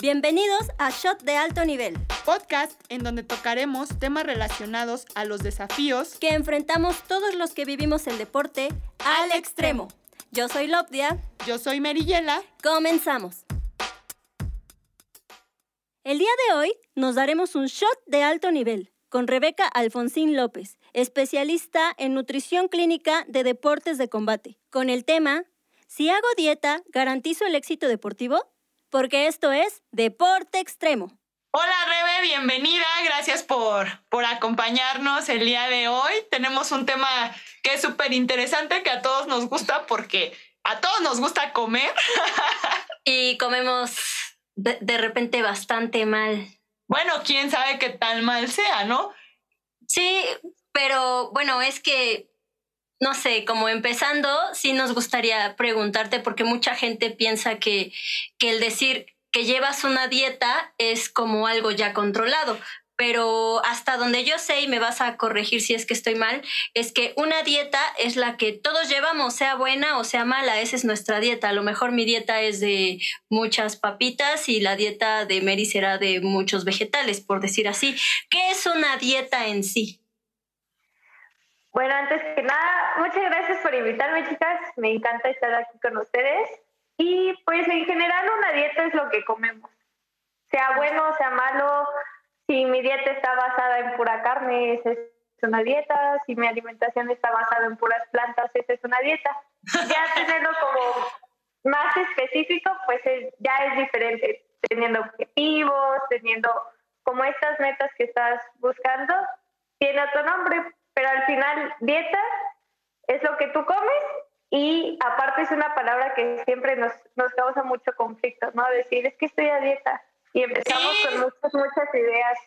Bienvenidos a Shot de Alto Nivel, podcast en donde tocaremos temas relacionados a los desafíos que enfrentamos todos los que vivimos el deporte al extremo. Yo soy Lopdia. Yo soy Meriyela. Comenzamos. El día de hoy nos daremos un shot de alto nivel con Rebeca Alfonsín López, especialista en nutrición clínica de deportes de combate, con el tema Si hago dieta, ¿garantizo el éxito deportivo? Porque esto es Deporte Extremo. Hola Rebe, bienvenida, gracias por, por acompañarnos el día de hoy. Tenemos un tema que es súper interesante, que a todos nos gusta porque a todos nos gusta comer. y comemos de, de repente bastante mal. Bueno, quién sabe qué tan mal sea, ¿no? Sí, pero bueno, es que no sé, como empezando, sí nos gustaría preguntarte, porque mucha gente piensa que, que el decir que llevas una dieta es como algo ya controlado, pero hasta donde yo sé, y me vas a corregir si es que estoy mal, es que una dieta es la que todos llevamos, sea buena o sea mala, esa es nuestra dieta. A lo mejor mi dieta es de muchas papitas y la dieta de Mary será de muchos vegetales, por decir así. ¿Qué es una dieta en sí? Bueno, antes que nada, muchas gracias por invitarme, chicas. Me encanta estar aquí con ustedes. Y pues en general una dieta es lo que comemos. Sea bueno, sea malo, si mi dieta está basada en pura carne, esa es una dieta. Si mi alimentación está basada en puras plantas, esa es una dieta. Ya tenerlo como más específico, pues ya es diferente. Teniendo objetivos, teniendo como estas metas que estás buscando, tiene otro nombre, pero al final dieta es lo que tú comes y aparte es una palabra que siempre nos, nos causa mucho conflicto, ¿no? Decir, es que estoy a dieta y empezamos con muchas, muchas ideas.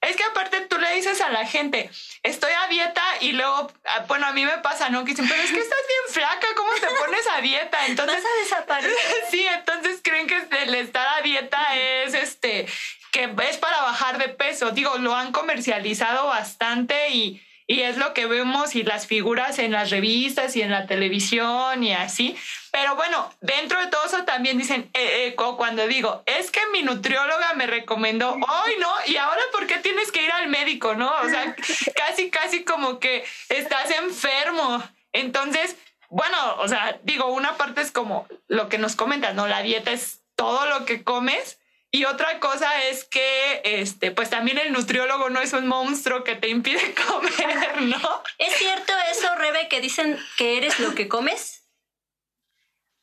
Es que aparte tú le dices a la gente, estoy a dieta y luego, ah, bueno, a mí me pasa, ¿no? Que dicen, pero es que estás bien flaca, ¿cómo te pones a dieta? Entonces, Vas a desaparecer. sí, entonces creen que el estar a dieta es este, que es para bajar de peso. Digo, lo han comercializado bastante y y es lo que vemos y las figuras en las revistas y en la televisión y así. Pero bueno, dentro de todo eso también dicen, eh, eh, cuando digo, es que mi nutrióloga me recomendó, hoy no, y ahora ¿por qué tienes que ir al médico, no? O sea, casi, casi como que estás enfermo. Entonces, bueno, o sea, digo, una parte es como lo que nos comentas, ¿no? La dieta es todo lo que comes y otra cosa es que, este, pues también el nutriólogo no es un monstruo que te impide comer, ¿no? ¿Es cierto eso, Rebe, que dicen que eres lo que comes?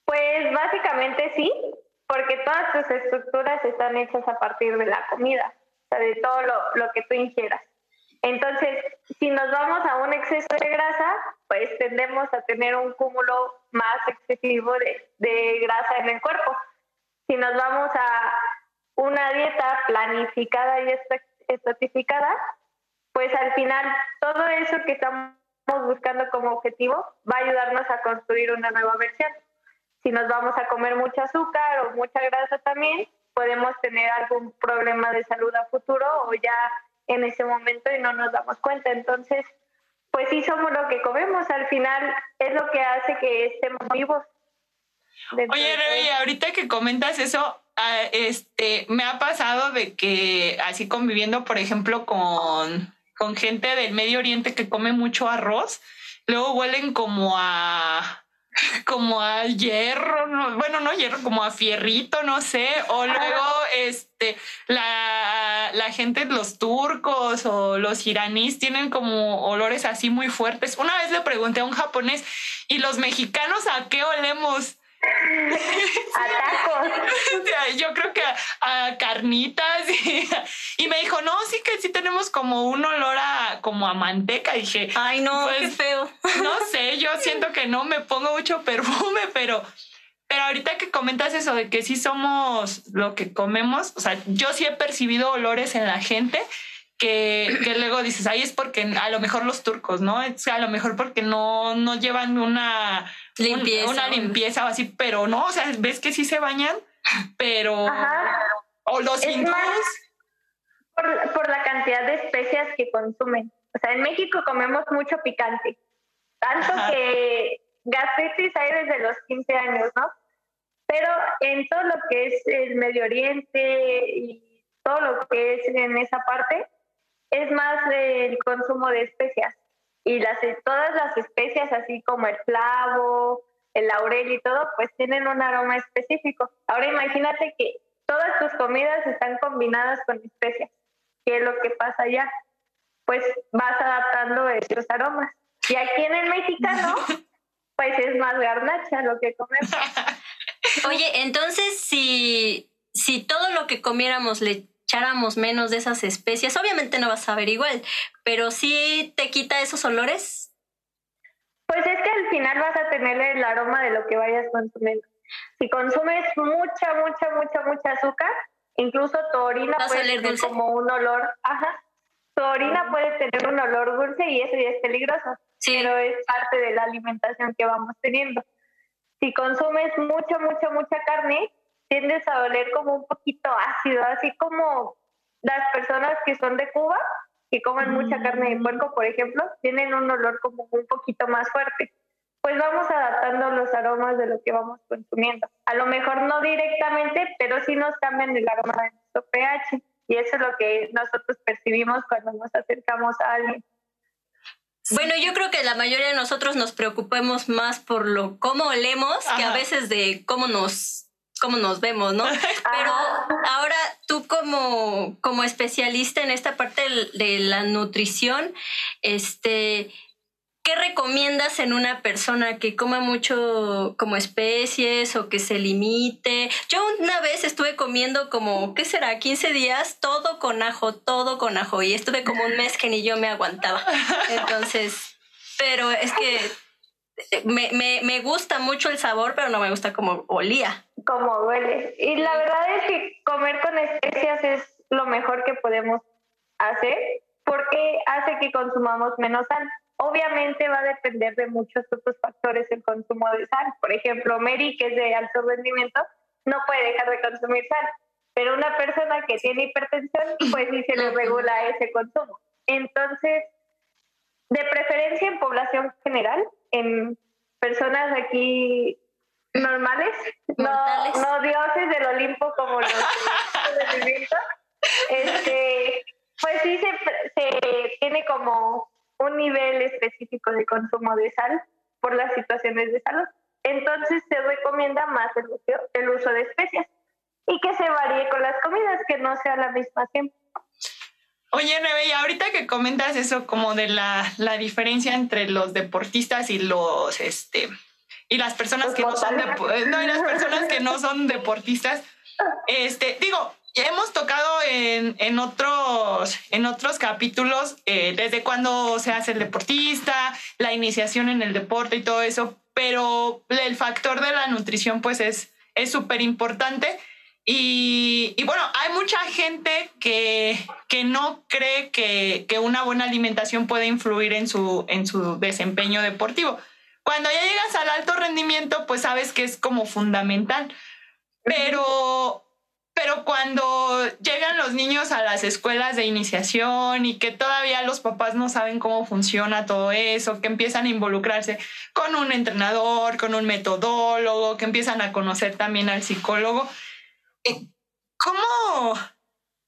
Pues básicamente sí, porque todas tus estructuras están hechas a partir de la comida, o sea, de todo lo, lo que tú ingieras. Entonces, si nos vamos a un exceso de grasa, pues tendemos a tener un cúmulo más excesivo de, de grasa en el cuerpo. Si nos vamos a una dieta planificada y estratificada, pues al final todo eso que estamos buscando como objetivo va a ayudarnos a construir una nueva versión. Si nos vamos a comer mucho azúcar o mucha grasa también, podemos tener algún problema de salud a futuro o ya en ese momento y no nos damos cuenta. Entonces, pues sí somos lo que comemos, al final es lo que hace que estemos vivos. Oye, Rebe, ahorita que comentas eso, Ah, este, me ha pasado de que así conviviendo, por ejemplo, con, con gente del Medio Oriente que come mucho arroz, luego huelen como a como a hierro, bueno, no hierro, como a fierrito, no sé, o luego este la, la gente, los turcos o los iraníes tienen como olores así muy fuertes. Una vez le pregunté a un japonés, ¿y los mexicanos a qué olemos? a tacos. Yo creo que a, carnitas y, me dijo, no, sí que sí tenemos como un olor a como a manteca. Y dije, ay no, qué pues, feo. No sé, yo siento que no me pongo mucho perfume, pero pero ahorita que comentas eso de que sí somos lo que comemos, o sea, yo sí he percibido olores en la gente que, que, luego dices, ahí es porque a lo mejor los turcos, ¿no? Es a lo mejor porque no, no llevan una limpieza, una limpieza o así, pero no, o sea, ves que sí se bañan, pero... O los hindúes. Por, por la cantidad de especias que consumen. O sea, en México comemos mucho picante, tanto que gastritis hay desde los 15 años, ¿no? Pero en todo lo que es el Medio Oriente y todo lo que es en esa parte, es más el consumo de especias. Y las, todas las especias, así como el clavo, el laurel y todo, pues tienen un aroma específico. Ahora imagínate que todas tus comidas están combinadas con especias. ¿Qué es lo que pasa allá? Pues vas adaptando esos aromas. Y aquí en el mexicano, pues es más garnacha lo que comemos. Oye, entonces si, si todo lo que comiéramos le echáramos menos de esas especias, obviamente no vas a ver igual, pero sí te quita esos olores. Pues es que al final vas a tener el aroma de lo que vayas consumiendo. Si consumes mucha, mucha, mucha, mucha azúcar, incluso tu orina puede tener como un olor, ajá, tu orina puede tener un olor dulce y eso ya es peligroso, pero es parte de la alimentación que vamos teniendo. Si consumes mucha, mucha, mucha carne, tiendes a oler como un poquito ácido, así como las personas que son de Cuba, que comen mucha carne de puerco, por ejemplo, tienen un olor como un poquito más fuerte. Pues vamos adaptando los aromas de lo que vamos consumiendo. A lo mejor no directamente, pero sí nos cambian el aroma de nuestro pH. Y eso es lo que nosotros percibimos cuando nos acercamos a alguien. Bueno, yo creo que la mayoría de nosotros nos preocupemos más por lo cómo olemos que a veces de cómo nos cómo nos vemos, ¿no? Pero ahora tú como, como especialista en esta parte de la nutrición, este, ¿qué recomiendas en una persona que coma mucho como especies o que se limite? Yo una vez estuve comiendo como, ¿qué será? 15 días, todo con ajo, todo con ajo, y estuve como un mes que ni yo me aguantaba. Entonces, pero es que me, me, me, gusta mucho el sabor, pero no me gusta como olía. Como huele. Y la verdad es que comer con especias es lo mejor que podemos hacer porque hace que consumamos menos sal. Obviamente va a depender de muchos otros factores el consumo de sal. Por ejemplo, Mary, que es de alto rendimiento, no puede dejar de consumir sal. Pero una persona que tiene hipertensión, pues sí se le regula ese consumo. Entonces, de preferencia en población general, en personas aquí normales, no, no, dioses del Olimpo como los de este, pues sí se, se tiene como un nivel específico de consumo de sal por las situaciones de salud. Entonces se recomienda más el uso, el uso de especias y que se varíe con las comidas, que no sea la misma siempre. Oye, Neve, y ahorita que comentas eso como de la, la diferencia entre los deportistas y los este y las personas que no son no, y las personas que no son deportistas, este, digo, hemos tocado en, en, otros, en otros capítulos eh, desde cuando se hace el deportista, la iniciación en el deporte y todo eso, pero el factor de la nutrición pues es súper importante. Y, y, bueno, hay mucha gente que, que no cree que, que, una buena alimentación puede influir en su, en su desempeño deportivo. Cuando ya llegas al alto rendimiento, pues sabes que es como fundamental. Pero, pero cuando llegan los niños a las escuelas de iniciación y que todavía los papás no saben cómo funciona todo eso, que empiezan a involucrarse con un entrenador, con un metodólogo, que empiezan a conocer también al psicólogo, ¿cómo,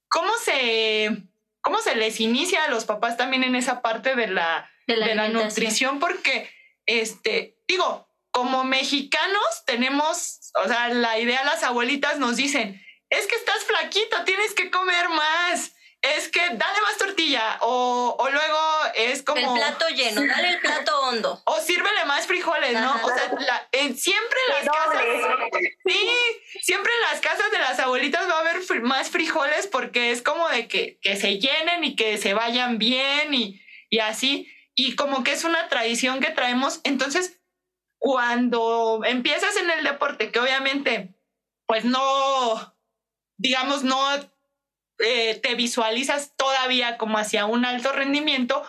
cómo, se, cómo se les inicia a los papás también en esa parte de la, de la, nutrición? Porque, este, digo, como mexicanos tenemos, o sea, la idea, las abuelitas nos dicen, es que estás flaquito, tienes que comer más es que dale más tortilla o, o, luego es como... El plato lleno, dale el plato hondo. O sírvele más frijoles, ¿no? O sea, siempre en las casas... Sí, siempre en las casas de las abuelitas va a haber más frijoles porque es como de que, que se llenen y que se vayan bien y, y así. Y como que es una tradición que traemos. Entonces, cuando empiezas en el deporte, que obviamente, pues no, digamos, no eh, te visualizas todavía como hacia un alto rendimiento,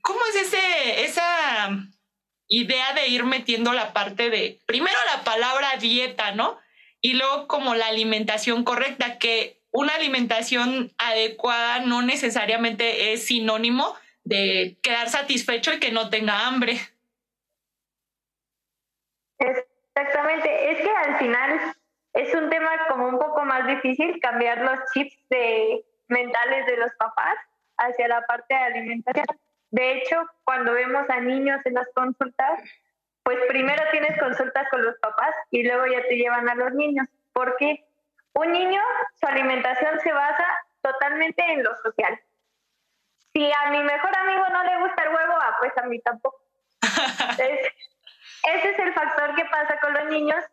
¿cómo es ese, esa idea de ir metiendo la parte de, primero la palabra dieta, ¿no? Y luego como la alimentación correcta, que una alimentación adecuada no necesariamente es sinónimo de quedar satisfecho y que no tenga hambre. Exactamente, es que al final es un tema como un poco más difícil cambiar los chips de mentales de los papás hacia la parte de alimentación. De hecho, cuando vemos a niños en las consultas, pues primero tienes consultas con los papás y luego ya te llevan a los niños. Porque un niño, su alimentación se basa totalmente en lo social. Si a mi mejor amigo no le gusta el huevo, ah, pues a mí tampoco. ese es el factor que pasa con los niños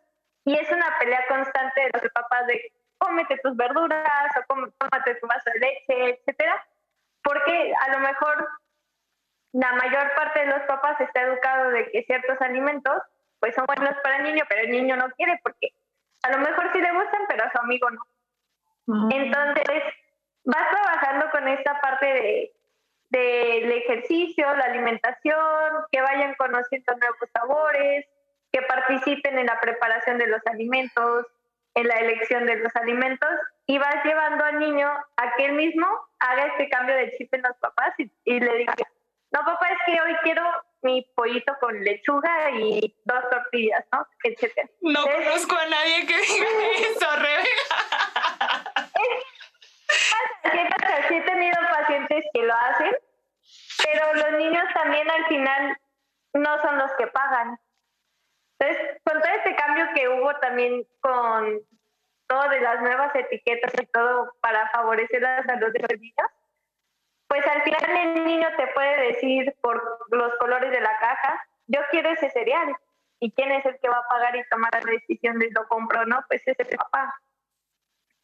y es una pelea constante de los papás de cómete tus verduras o cómate tu vaso de leche, etcétera, porque a lo mejor la mayor parte de los papás está educado de que ciertos alimentos pues son buenos para el niño, pero el niño no quiere porque a lo mejor sí le gustan, pero a su amigo no. Entonces, vas trabajando con esta parte de del ejercicio, la alimentación, que vayan conociendo nuevos sabores, que participen en la preparación de los alimentos, en la elección de los alimentos, y vas llevando al niño a que él mismo haga este cambio de chip en los papás y, y le diga, no papá, es que hoy quiero mi pollito con lechuga y dos tortillas, ¿no? Etcétera. No conozco a nadie que diga eso, Rebeca. Sí, he tenido pacientes que lo hacen, pero los niños también al final no son los que pagan. Entonces, con todo este cambio que hubo también con todo de las nuevas etiquetas y todo para favorecer la salud de los niños, pues al final el niño te puede decir por los colores de la caja, yo quiero ese cereal. ¿Y quién es el que va a pagar y tomar la decisión de lo compro o no? Pues es el papá.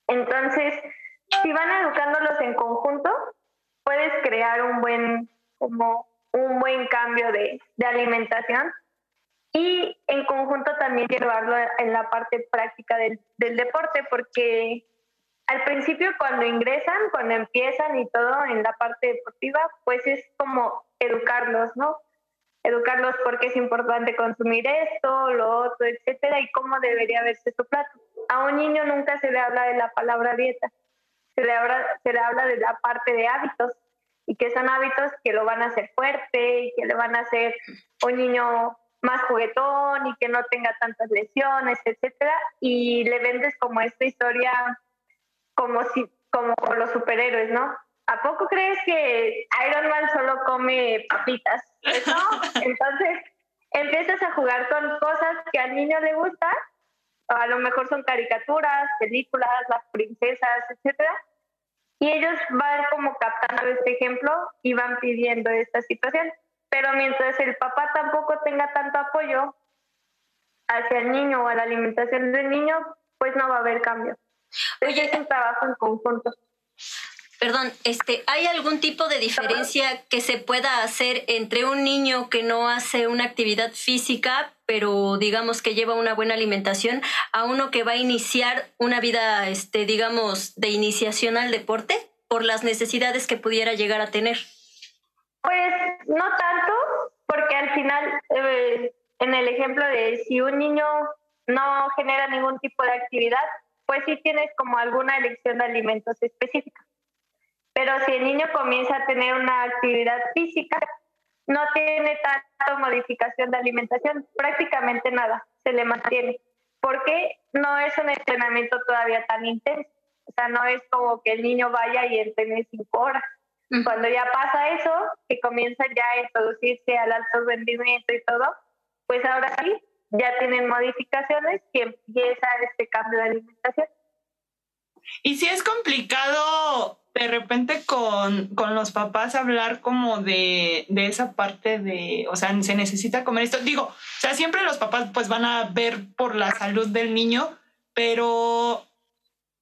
Entonces, si van educándolos en conjunto, puedes crear un buen, como un buen cambio de, de alimentación y en conjunto también llevarlo en la parte práctica del, del deporte, porque al principio cuando ingresan, cuando empiezan y todo en la parte deportiva, pues es como educarlos, ¿no? Educarlos porque es importante consumir esto, lo otro, etcétera, y cómo debería verse su plato. A un niño nunca se le habla de la palabra dieta, se le habla, se le habla de la parte de hábitos, y que son hábitos que lo van a hacer fuerte y que le van a hacer un niño más juguetón y que no tenga tantas lesiones, etcétera, y le vendes como esta historia como si como los superhéroes, ¿no? ¿A poco crees que Iron Man solo come papitas? Pues no, entonces empiezas a jugar con cosas que al niño le gustan, a lo mejor son caricaturas, películas, las princesas, etcétera, y ellos van como captando este ejemplo y van pidiendo esta situación. Pero mientras el papá tampoco tenga tanto apoyo hacia el niño o a la alimentación del niño, pues no va a haber cambio. Oye, es un trabajo en conjunto. Perdón, este, ¿hay algún tipo de diferencia que se pueda hacer entre un niño que no hace una actividad física, pero digamos que lleva una buena alimentación, a uno que va a iniciar una vida, este, digamos, de iniciación al deporte por las necesidades que pudiera llegar a tener? Pues no tanto, porque al final, eh, en el ejemplo de si un niño no genera ningún tipo de actividad, pues sí tienes como alguna elección de alimentos específica. Pero si el niño comienza a tener una actividad física, no tiene tanta modificación de alimentación, prácticamente nada, se le mantiene, porque no es un entrenamiento todavía tan intenso. O sea, no es como que el niño vaya y entrene cinco horas. Cuando ya pasa eso, que comienza ya a introducirse al alto rendimiento y todo, pues ahora sí, ya tienen modificaciones que empieza este cambio de alimentación. Y si es complicado de repente con, con, los papás hablar como de, de, esa parte de, o sea, se necesita comer esto. Digo, o sea, siempre los papás pues van a ver por la salud del niño, pero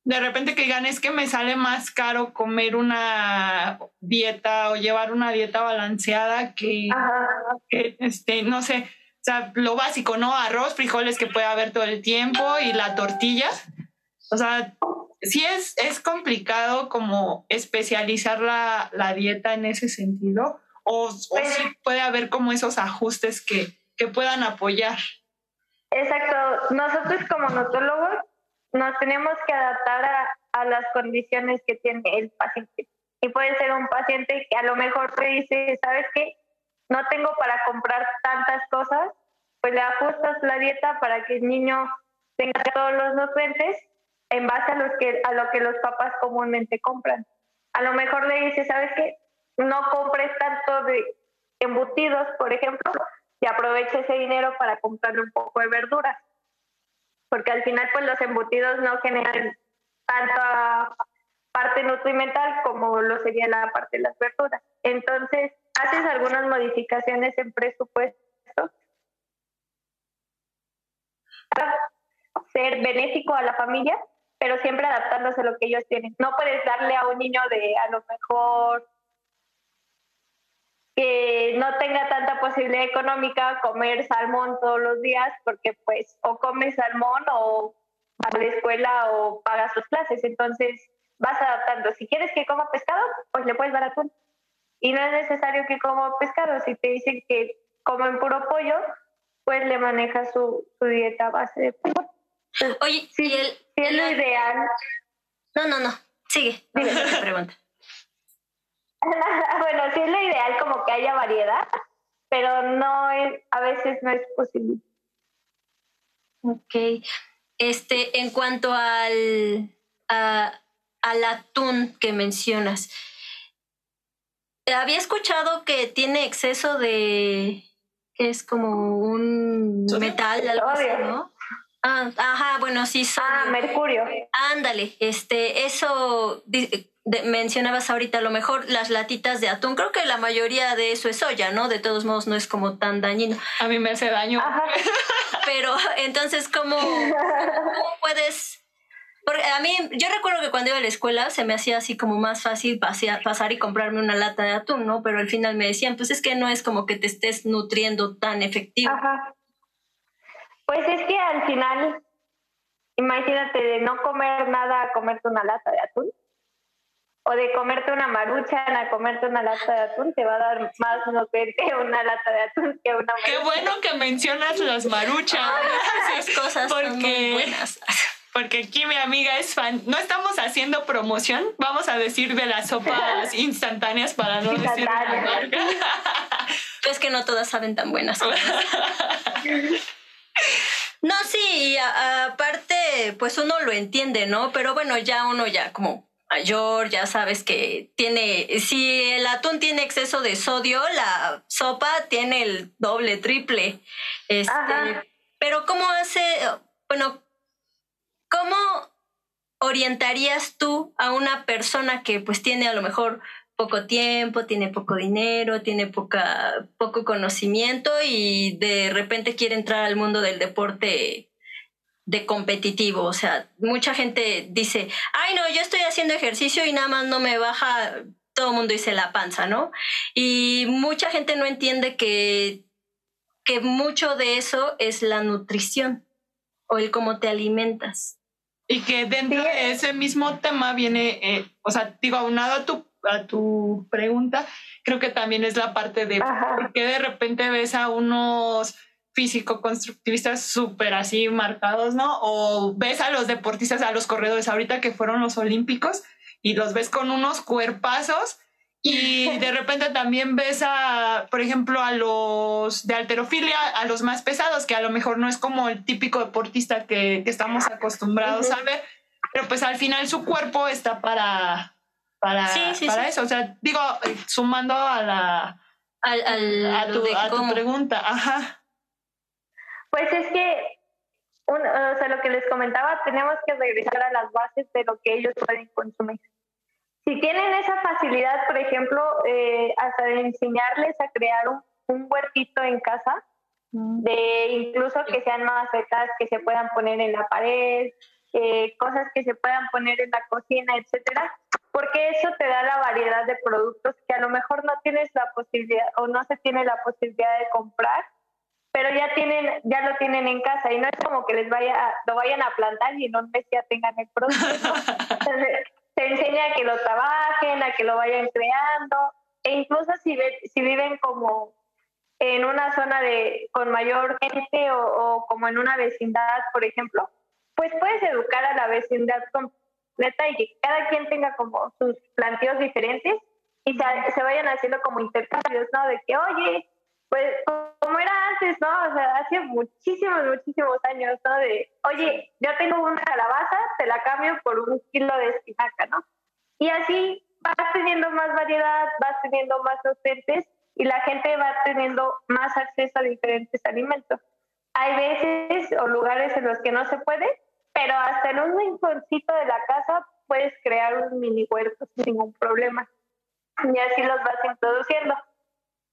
de repente que digan es que me sale más caro comer una dieta o llevar una dieta balanceada que, que este, no sé, o sea, lo básico, ¿no? Arroz, frijoles que puede haber todo el tiempo y la tortilla. O sea, sí es, es complicado como especializar la, la dieta en ese sentido o, o sí puede haber como esos ajustes que, que puedan apoyar. Exacto. Nosotros como nutólogos nos tenemos que adaptar a, a, las condiciones que tiene el paciente. Y puede ser un paciente que a lo mejor te dice, ¿sabes qué? No tengo para comprar tantas cosas, pues le ajustas la dieta para que el niño tenga todos los nutrientes en base a, los que, a lo que los papás comúnmente compran. A lo mejor le dices, ¿sabes qué? No compres tanto de embutidos, por ejemplo, y aprovecha ese dinero para comprarle un poco de verduras. Porque al final, pues los embutidos no generan tanta parte nutrimental como lo sería la parte de las verduras. Entonces, haces algunas modificaciones en presupuesto para ser benéfico a la familia, pero siempre adaptándose a lo que ellos tienen. No puedes darle a un niño de a lo mejor que no tenga tanta posibilidad económica comer salmón todos los días porque pues o come salmón o va a la escuela o paga sus clases. Entonces vas adaptando. Si quieres que coma pescado, pues le puedes dar atún. Y no es necesario que coma pescado. Si te dicen que comen puro pollo, pues le maneja su, su dieta base de pollo. Oye, sí, el, sí es lo ideal. No, no, no. Sigue. Dime la pregunta. bueno, sí es lo ideal como que haya variedad, pero no es, a veces no es posible. Ok. Este, en cuanto al, al atún que mencionas, había escuchado que tiene exceso de, es como un metal, algo así, ¿no? Ah, ajá, bueno, sí. Sodio. Ah, mercurio. Ándale, este, eso mencionabas ahorita, a lo mejor las latitas de atún, creo que la mayoría de eso es soya, ¿no? De todos modos no es como tan dañino. A mí me hace daño. Pero entonces, ¿cómo, ¿cómo puedes porque a mí, yo recuerdo que cuando iba a la escuela se me hacía así como más fácil pasar y comprarme una lata de atún, ¿no? Pero al final me decían, pues es que no es como que te estés nutriendo tan efectivo. Ajá. Pues es que al final, imagínate de no comer nada a comerte una lata de atún. O de comerte una maruchan a comerte una lata de atún, te va a dar más nutriente una lata de atún que una maruchan. Qué bueno que mencionas las maruchas. esas cosas porque... son muy buenas porque aquí mi amiga es fan. No estamos haciendo promoción, vamos a decir de las sopas instantáneas para no decir la marca. Es que no todas saben tan buenas. No, sí, aparte, pues uno lo entiende, ¿no? Pero bueno, ya uno ya como mayor, ya sabes que tiene, si el atún tiene exceso de sodio, la sopa tiene el doble, triple. Este, pero ¿cómo hace, bueno, ¿Cómo orientarías tú a una persona que pues tiene a lo mejor poco tiempo, tiene poco dinero, tiene poca, poco conocimiento y de repente quiere entrar al mundo del deporte de competitivo. O sea, mucha gente dice, ay no, yo estoy haciendo ejercicio y nada más no me baja, todo el mundo dice la panza, ¿no? Y mucha gente no entiende que, que mucho de eso es la nutrición o el cómo te alimentas. Y que dentro de ese mismo tema viene, eh, o sea, digo, aunado a tu, a tu pregunta, creo que también es la parte de por qué de repente ves a unos físico-constructivistas súper así marcados, ¿no? O ves a los deportistas, a los corredores ahorita que fueron los olímpicos y los ves con unos cuerpazos y de repente también ves a, por ejemplo, a los de alterofilia, a los más pesados, que a lo mejor no es como el típico deportista que, estamos acostumbrados a ver, pero pues al final su cuerpo está para, para, para eso. O sea, digo, sumando a la... a, tu, a tu pregunta, ajá. Pues es que, o sea, lo que les comentaba, tenemos que regresar a las bases de lo que ellos pueden consumir. Si tienen esa facilidad, por ejemplo, eh, hasta de enseñarles a crear un, un huertito en casa, mm. de incluso que sean macetas que se puedan poner en la pared, eh, cosas que se puedan poner en la cocina, etcétera, porque eso te da la variedad de productos que a lo mejor no tienes la posibilidad o no se tiene la posibilidad de comprar, pero ya tienen, ya lo tienen en casa y no es como que les vaya, lo vayan a plantar y en un mes ya tengan el producto. se enseña a que lo trabajen, a que lo vayan creando, e incluso si, si viven como en una zona de con mayor gente o, como en una vecindad, por ejemplo, pues puedes educar a la vecindad completa y que cada quien tenga como sus planteos diferentes y se, vayan haciendo como intercambios, ¿no? De que, oye, pues como era antes, ¿no? O sea, hace muchísimos, muchísimos años, ¿no? De, oye, yo tengo una calabaza, te la cambio por un kilo de espinaca, ¿no? Y así vas teniendo más variedad, vas teniendo más nutrientes y la gente va teniendo más acceso a diferentes alimentos. Hay veces o lugares en los que no se puede, pero hasta en un rinconcito de la casa puedes crear un mini huerto sin ningún problema. Y así los vas introduciendo.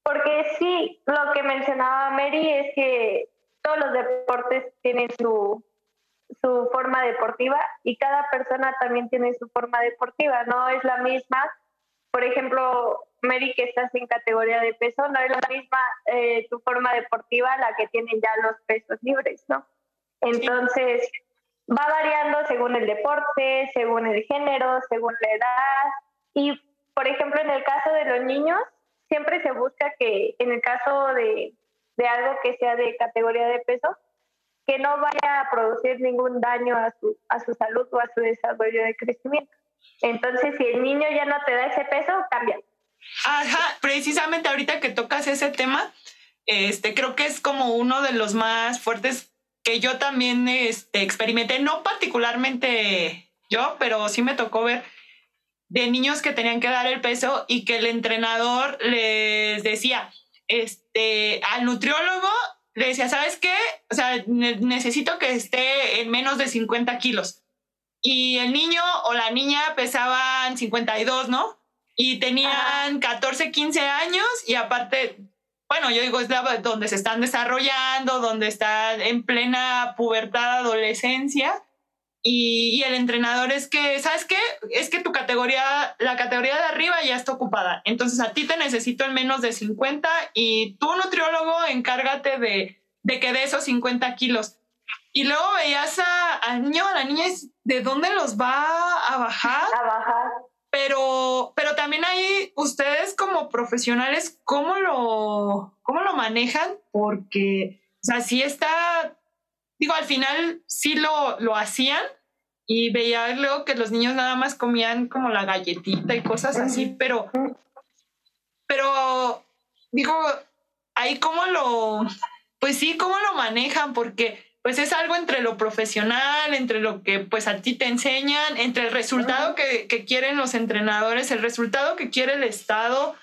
Porque sí, lo que mencionaba Mary es que todos los deportes tienen su, su forma deportiva y cada persona también tiene su forma deportiva, no es la misma. Por ejemplo, Mary, que estás en categoría de peso, no es la misma eh, tu forma deportiva la que tienen ya los pesos libres, ¿no? Entonces, va variando según el deporte, según el género, según la edad. Y, por ejemplo, en el caso de los niños, siempre se busca que en el caso de, de algo que sea de categoría de peso, que no vaya a producir ningún daño a su, a su salud o a su desarrollo de crecimiento. Entonces, si el niño ya no te da ese peso, cambia. Ajá, precisamente ahorita que tocas ese tema, este, creo que es como uno de los más fuertes que yo también este, experimenté, no particularmente yo, pero sí me tocó ver de niños que tenían que dar el peso y que el entrenador les decía, este, al nutriólogo le decía, ¿sabes qué? O sea, necesito que esté en menos de 50 kilos. Y el niño o la niña pesaban 52, ¿no? Y tenían 14, 15 años y aparte, bueno, yo digo, es donde se están desarrollando, donde están en plena pubertad, adolescencia. Y, el entrenador es que, ¿sabes qué? Es que tu categoría, la categoría de arriba ya está ocupada. Entonces a ti te necesito en menos de 50 y tú, nutriólogo, encárgate de, que de esos 50 kilos. Y luego veías a, al niño, a la niña, ¿de dónde los va a bajar? A bajar. Pero, pero también ahí ustedes como profesionales, ¿cómo lo, cómo lo manejan? Porque, o sea, sí está digo, al final sí lo, lo hacían y veía luego que los niños nada más comían como la galletita y cosas así, pero, pero digo, ahí cómo lo, pues sí, cómo lo manejan, porque pues es algo entre lo profesional, entre lo que pues a ti te enseñan, entre el resultado que, que quieren los entrenadores, el resultado que quiere el Estado.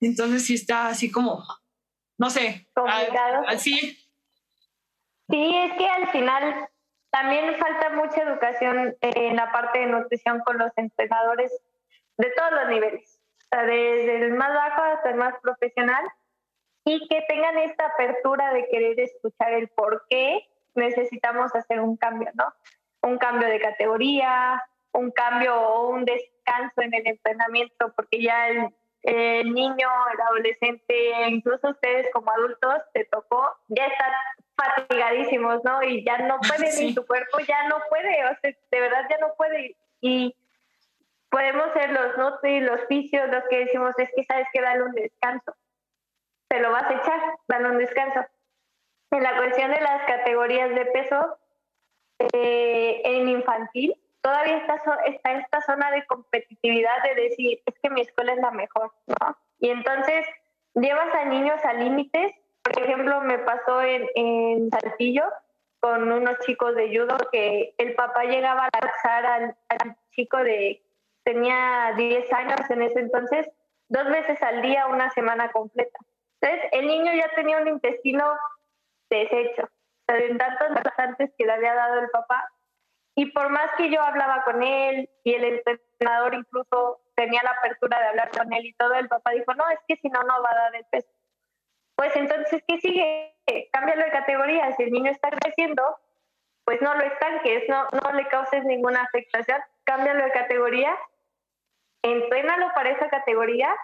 Entonces sí está así como, no sé, así. Sí, es que al final también falta mucha educación en la parte de nutrición con los entrenadores de todos los niveles, desde el más bajo hasta el más profesional, y que tengan esta apertura de querer escuchar el por qué necesitamos hacer un cambio, ¿no? Un cambio de categoría, un cambio o un descanso en el entrenamiento, porque ya el, el niño, el adolescente, incluso ustedes como adultos, te tocó, ya estar fatigadísimos, ¿no? Y ya no puede, ni tu cuerpo ya no puede, o sea, de verdad ya no puede. Y podemos ser los y los fisios, los que decimos, es que sabes que dale un descanso. Te lo vas a echar, dale un descanso. En la cuestión de las categorías de peso, eh, en infantil, todavía está, está esta zona de competitividad de decir, es que mi escuela es la mejor, ¿no? Y entonces llevas a niños a límites por ejemplo, me pasó en, en Saltillo con unos chicos de judo que el papá llegaba a lanzar al, chico de, tenía 10 años en ese entonces, dos veces al día, una semana completa. Entonces, el niño ya tenía un intestino deshecho, de tantos bastantes que le había dado el papá. Y por más que yo hablaba con él y el entrenador incluso tenía la apertura de hablar con él y todo, el papá dijo, no, es que si no, no va a dar el peso pues entonces, ¿qué sigue? Cámbialo de categoría. Si el niño está creciendo, pues no lo estanques, no, no le causes ninguna afectación, cámbialo de categoría, entrénalo para esa categoría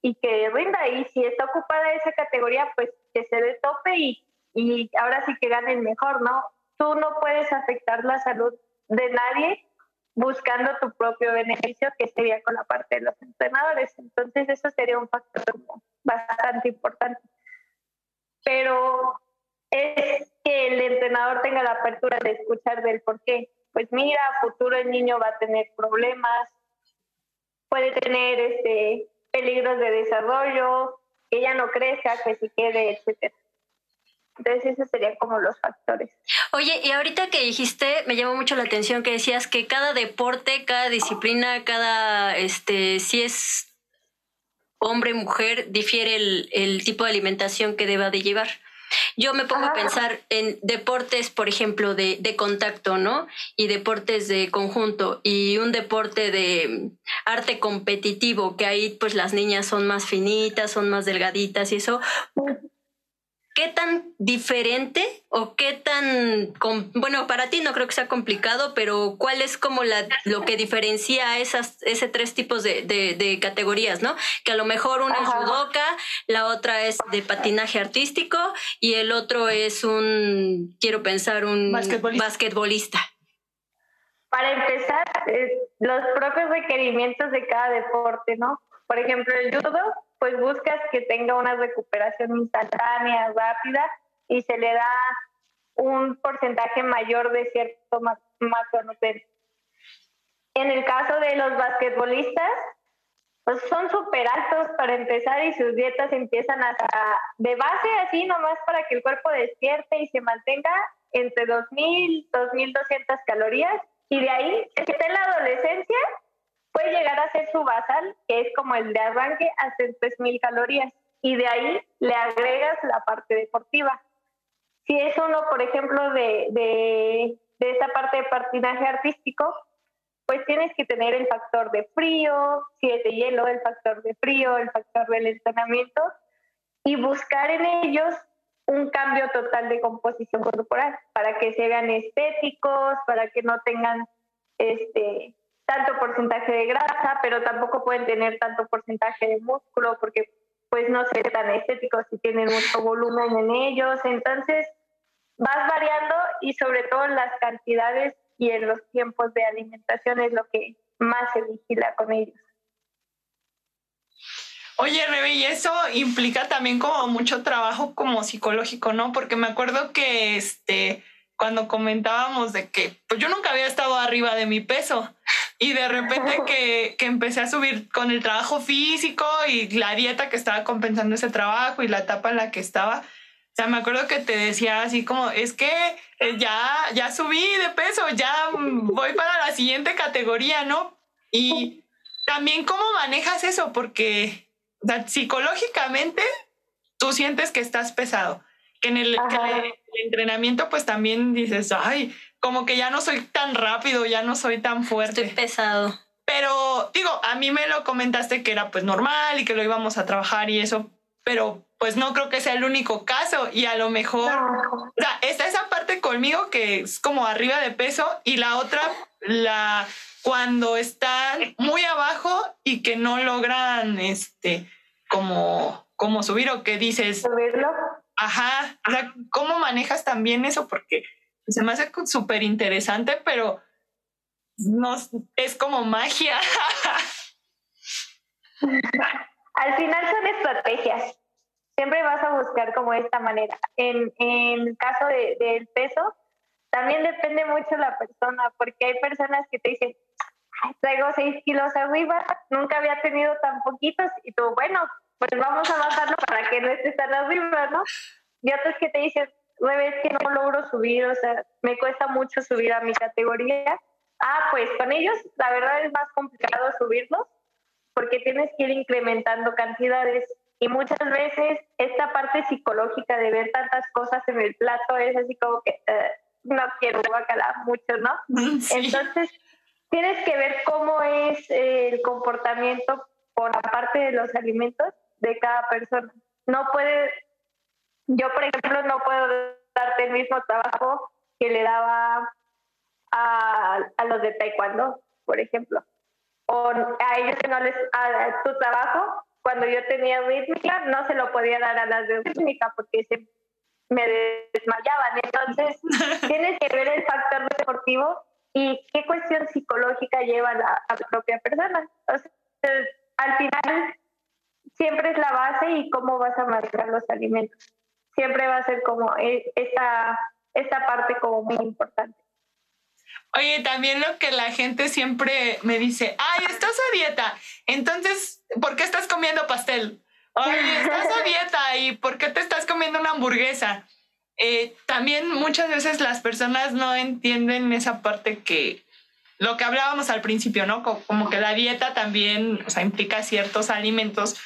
y que rinda. Y si está ocupada esa categoría, pues que se dé tope y, y ahora sí que gane el mejor, ¿no? Tú no puedes afectar la salud de nadie buscando tu propio beneficio, que sería con la parte de los entrenadores. Entonces, eso sería un factor bastante importante pero es que el entrenador tenga la apertura de escuchar del por qué. Pues mira, futuro el niño va a tener problemas, puede tener este peligros de desarrollo, que ella no crezca, que se quede, etcétera. Entonces esos serían como los factores. Oye, y ahorita que dijiste, me llamó mucho la atención que decías que cada deporte, cada disciplina, cada, este, si es hombre, mujer, difiere el, el tipo de alimentación que deba de llevar. Yo me pongo a pensar en deportes, por ejemplo, de, de, contacto, ¿no? Y deportes de conjunto y un deporte de arte competitivo, que ahí pues las niñas son más finitas, son más delgaditas y eso. ¿Qué tan diferente o qué tan, bueno, para ti no creo que sea complicado, pero cuál es como la, lo que diferencia esas, ese tres tipos de, de, categorías, ¿no? Que a lo mejor una es judoka, la otra es de patinaje artístico y el otro es un, quiero pensar, un basquetbolista. Para empezar, eh, los propios requerimientos de cada deporte, ¿no? Por ejemplo, el judo pues buscas que tenga una recuperación instantánea, rápida y se le da un porcentaje mayor de cierto macronutrientes. En el caso de los basquetbolistas, pues son súper altos para empezar y sus dietas empiezan hasta de base así nomás para que el cuerpo despierte y se mantenga entre 2.000, 2.200 calorías y de ahí, está en la adolescencia, puede llegar a ser su basal, que es como el de arranque, hasta 3.000 calorías. Y de ahí le agregas la parte deportiva. Si es uno, por ejemplo, de, de, de esta parte de patinaje artístico, pues tienes que tener el factor de frío, si es de hielo, el factor de frío, el factor del entrenamiento, y buscar en ellos un cambio total de composición corporal para que se vean estéticos, para que no tengan este tanto porcentaje de grasa, pero tampoco pueden tener tanto porcentaje de músculo porque pues no se tan estéticos si tienen mucho volumen en ellos. Entonces vas variando y sobre todo las cantidades y en los tiempos de alimentación es lo que más se vigila con ellos. Oye, Rebe, y eso implica también como mucho trabajo como psicológico, ¿no? Porque me acuerdo que este cuando comentábamos de que pues yo nunca había estado arriba de mi peso y de repente que, que, empecé a subir con el trabajo físico y la dieta que estaba compensando ese trabajo y la etapa en la que estaba. O sea, me acuerdo que te decía así como, es que eh, ya, ya subí de peso, ya voy para la siguiente categoría, ¿no? Y también cómo manejas eso, porque psicológicamente tú sientes que estás pesado, que en el, que el entrenamiento pues también dices, ay, como que ya no soy tan rápido, ya no soy tan fuerte. Estoy pesado. Pero digo, a mí me lo comentaste que era pues normal y que lo íbamos a trabajar y eso, pero pues no creo que sea el único caso y a lo mejor, o sea, está esa parte conmigo que es como arriba de peso y la otra, la cuando están muy abajo y que no logran, este, como, como subir o que dices... Subirlo. Ajá, o sea, ¿cómo manejas también eso? Porque se me hace súper interesante, pero no, es como magia. Al final son estrategias. Siempre vas a buscar como esta manera. En, el caso del peso, también depende mucho la persona, porque hay personas que te dicen, traigo seis kilos arriba, nunca había tenido tan poquitos, y tú, bueno, pues vamos a bajarlo para que no estés tan arriba, ¿no? Y otros que te dicen, nueve que no logro subir, o sea, me cuesta mucho subir a mi categoría. Ah, pues con ellos la verdad es más complicado subirlos porque tienes que ir incrementando cantidades y muchas veces esta parte psicológica de ver tantas cosas en el plato es así como que eh, no quiero bacalar mucho, ¿no? Entonces tienes que ver cómo es el comportamiento por aparte de los alimentos de cada persona. No puede yo, por ejemplo, no puedo darte el mismo trabajo que le daba a, a los de taekwondo, por ejemplo. O a ellos no les, a tu trabajo, cuando yo tenía rítmica, no se lo podía dar a las de rítmica porque se me desmayaban. Entonces, tienes que ver el factor deportivo y qué cuestión psicológica lleva la, a la propia persona. al final, siempre es la base y cómo vas a manejar los alimentos siempre va a ser como e, esta, esta parte como muy importante. Oye, también lo que la gente siempre me dice, ay, estás a dieta, entonces, ¿por qué estás comiendo pastel? Oye, estás a dieta y ¿por qué te estás comiendo una hamburguesa? Eh, también muchas veces las personas no entienden esa parte que lo que hablábamos al principio, ¿no? Como que la dieta también, o sea, implica ciertos alimentos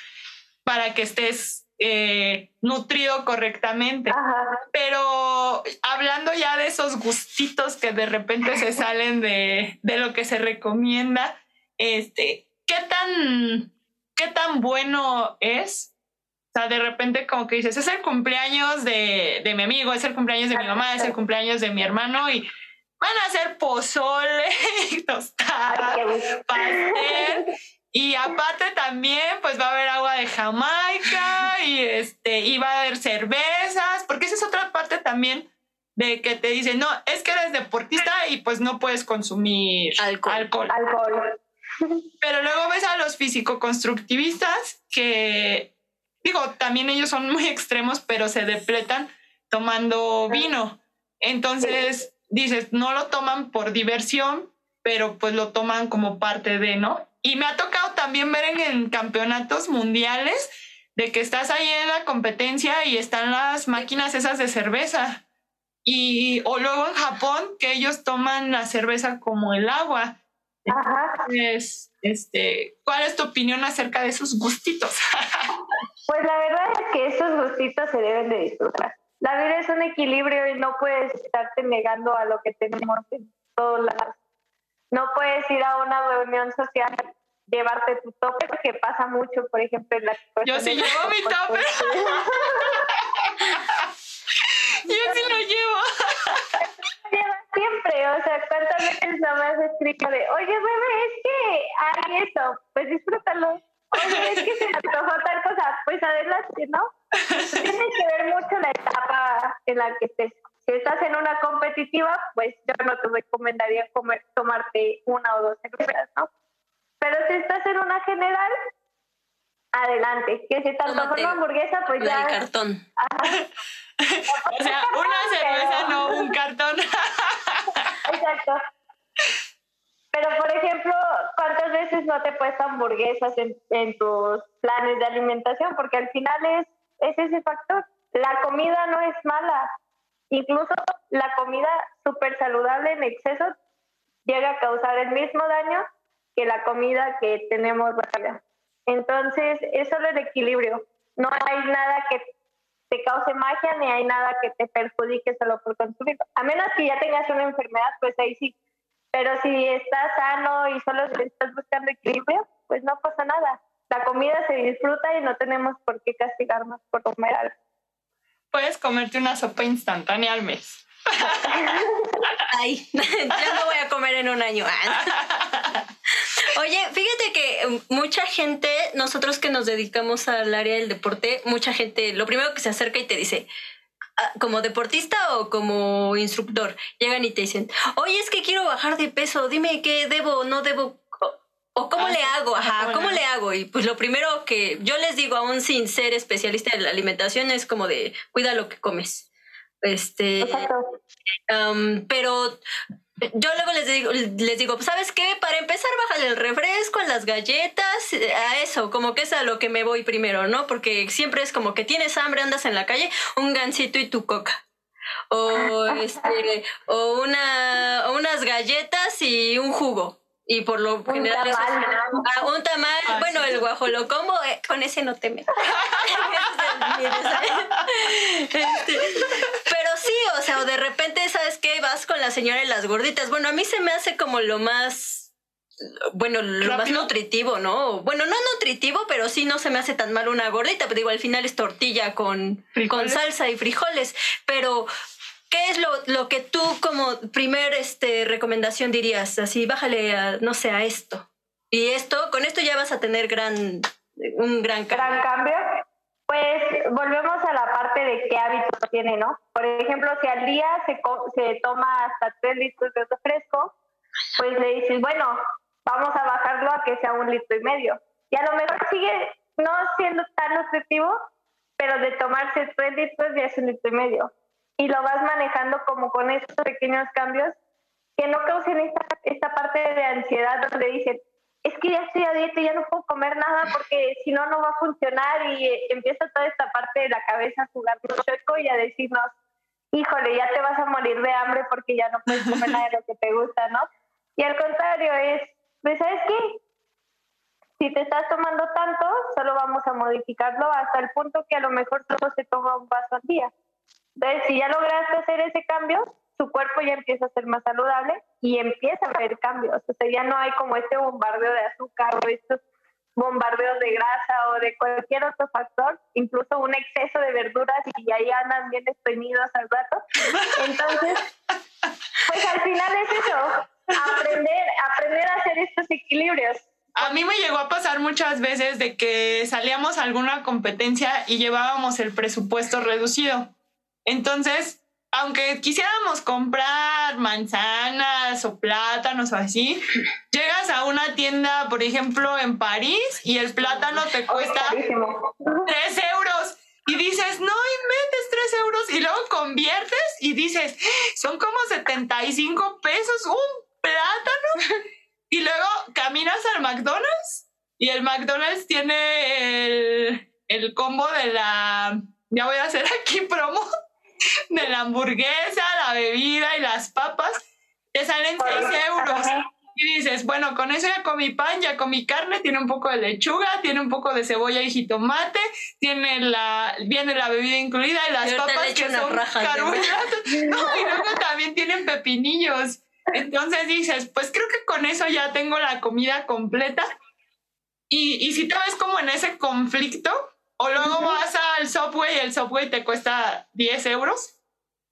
para que estés eh, nutrido correctamente. Pero hablando ya de esos gustitos que de repente se salen de, de, lo que se recomienda, este, ¿qué tan, qué tan bueno es? O sea, de repente como que dices, es el cumpleaños de, de mi amigo, es el cumpleaños de mi mamá, es el cumpleaños de mi hermano y van a hacer pozole, tostada, pastel. Y aparte también, pues va a haber agua de Jamaica y este, y va a haber cervezas, porque esa es otra parte también de que te dicen, no, es que eres deportista y pues no puedes consumir alcohol. Alcohol. Pero luego ves a los físico-constructivistas que, digo, también ellos son muy extremos, pero se depletan tomando vino. Entonces, dices, no lo toman por diversión, pero pues lo toman como parte de, ¿no? Y me ha tocado también ver en, campeonatos mundiales de que estás ahí en la competencia y están las máquinas esas de cerveza. Y, o luego en Japón, que ellos toman la cerveza como el agua. Ajá. este, ¿cuál es tu opinión acerca de esos gustitos? pues la verdad es que esos gustitos se deben de disfrutar la vida es un equilibrio y no puedes estarte negando a lo que tenemos en todos lados. No puedes ir a una reunión social, llevarte tu tope, que pasa mucho, por ejemplo, en la Yo sí llevo mi tope. Yo sí lo llevo. Siempre, o sea, ¿cuántas veces no me has escrito de, oye, bebé, es que hay eso? Pues disfrútalo. Oye, es que se me antojó tal cosa, pues adelante, ¿no? Tiene que ver mucho la etapa en la que estés. Si estás en una competitiva, pues yo no te recomendaría comer, tomarte una o dos cervezas, ¿no? Pero si estás en una general, adelante. Que si estás con una hamburguesa, pues ya. El cartón. o sea, una cerveza, no un cartón. Exacto. Pero, por ejemplo, ¿cuántas veces no te puedes hamburguesas en, en tus planes de alimentación? Porque al final es es ese factor. La comida no es mala. Incluso la comida súper saludable en exceso llega a causar el mismo daño que la comida que tenemos Entonces, es solo el equilibrio. No hay nada que te cause magia ni hay nada que te perjudique solo por consumir. A menos que ya tengas una enfermedad, pues ahí sí. Pero si estás sano y solo estás buscando equilibrio, pues no pasa nada la comida se disfruta y no tenemos por qué castigarnos por comer algo. Puedes comerte una sopa instantánea al mes. Ay, yo no voy a comer en un año. Oye, fíjate que mucha gente, nosotros que nos dedicamos al área del deporte, mucha gente, lo primero que se acerca y te dice, ah, como deportista o como instructor, llegan y te dicen, oye, es que quiero bajar de peso, dime qué debo o no debo o cómo ah, le hago, ajá, ¿cómo le hago? Y pues lo primero que yo les digo, aún sin ser especialista en la alimentación, es como de cuida lo que comes. Este, pero yo luego les digo, les digo, ¿sabes qué? Para empezar, bájale el refresco, las galletas, a eso, como que es a lo que me voy primero, ¿no? Porque siempre es como que tienes hambre, andas en la calle, un gansito y tu coca. O, este, o, una, o unas galletas y un jugo y por lo general un tamal, ah, un tamal ah, bueno el guajolocombo eh, con ese no te metas este, pero sí o sea o de repente sabes qué vas con la señora y las gorditas. Bueno a mí se me hace como lo más bueno, lo más nutritivo, ¿no? Bueno, no nutritivo, pero sí no se me hace tan mal una gordita, pero digo, al final es tortilla con, con salsa y frijoles, pero ¿Qué es lo, lo, que tú como primer este, recomendación dirías? Así, bájale, a, no sé, a esto. Y esto, con esto ya vas a tener gran, un gran cambio. Gran cambio. Pues volvemos a la parte de qué hábitos tiene, ¿no? Por ejemplo, si al día se, se toma hasta tres litros de refresco, pues le dices, bueno, vamos a bajarlo a que sea un litro y medio. Y a lo mejor sigue no siendo tan nutritivo, pero de tomarse tres litros ya es un litro y medio y lo vas manejando como con esos pequeños cambios que no causen esta, esta parte de ansiedad donde dicen, es que ya estoy a dieta ya no puedo comer nada porque si no, no va a funcionar y eh, empieza toda esta parte de la cabeza a jugarnos chueco y a decirnos, híjole, ya te vas a morir de hambre porque ya no puedes comer nada de lo que te gusta, ¿no? Y al contrario es, pues, ¿sabes qué? Si te estás tomando tanto, solo vamos a modificarlo hasta el punto que a lo mejor solo se toma un vaso al día. Entonces, si ya lograste hacer ese cambio, tu cuerpo ya empieza a ser más saludable y empieza a haber cambios. O sea, ya no hay como este bombardeo de azúcar o estos bombardeos de grasa o de cualquier otro factor, incluso un exceso de verduras y ahí andan bien estreñidos al rato. Entonces, pues al final es eso, aprender, aprender a hacer estos equilibrios. A mí me llegó a pasar muchas veces de que salíamos a alguna competencia y llevábamos el presupuesto reducido. Entonces, aunque quisiéramos comprar manzanas o plátanos o así, llegas a una tienda, por ejemplo, en París y el plátano te cuesta 3 euros. Y dices, no inventes 3 euros y luego conviertes y dices, son como 75 pesos un plátano. Y luego caminas al McDonald's y el McDonald's tiene el, el combo de la, ya voy a hacer aquí promo, de la hamburguesa, la bebida y las papas, te salen 6 euros. Y dices, bueno, con eso ya comí pan, ya comí carne, tiene un poco de lechuga, tiene un poco de cebolla y jitomate, tiene la, viene la bebida incluida y las papas que son carbohidratos. No, y luego también tienen pepinillos. Entonces dices, pues creo que con eso ya tengo la comida completa. Y, y si te ves como en ese conflicto, o luego vas al Subway y el Subway te cuesta 10 euros.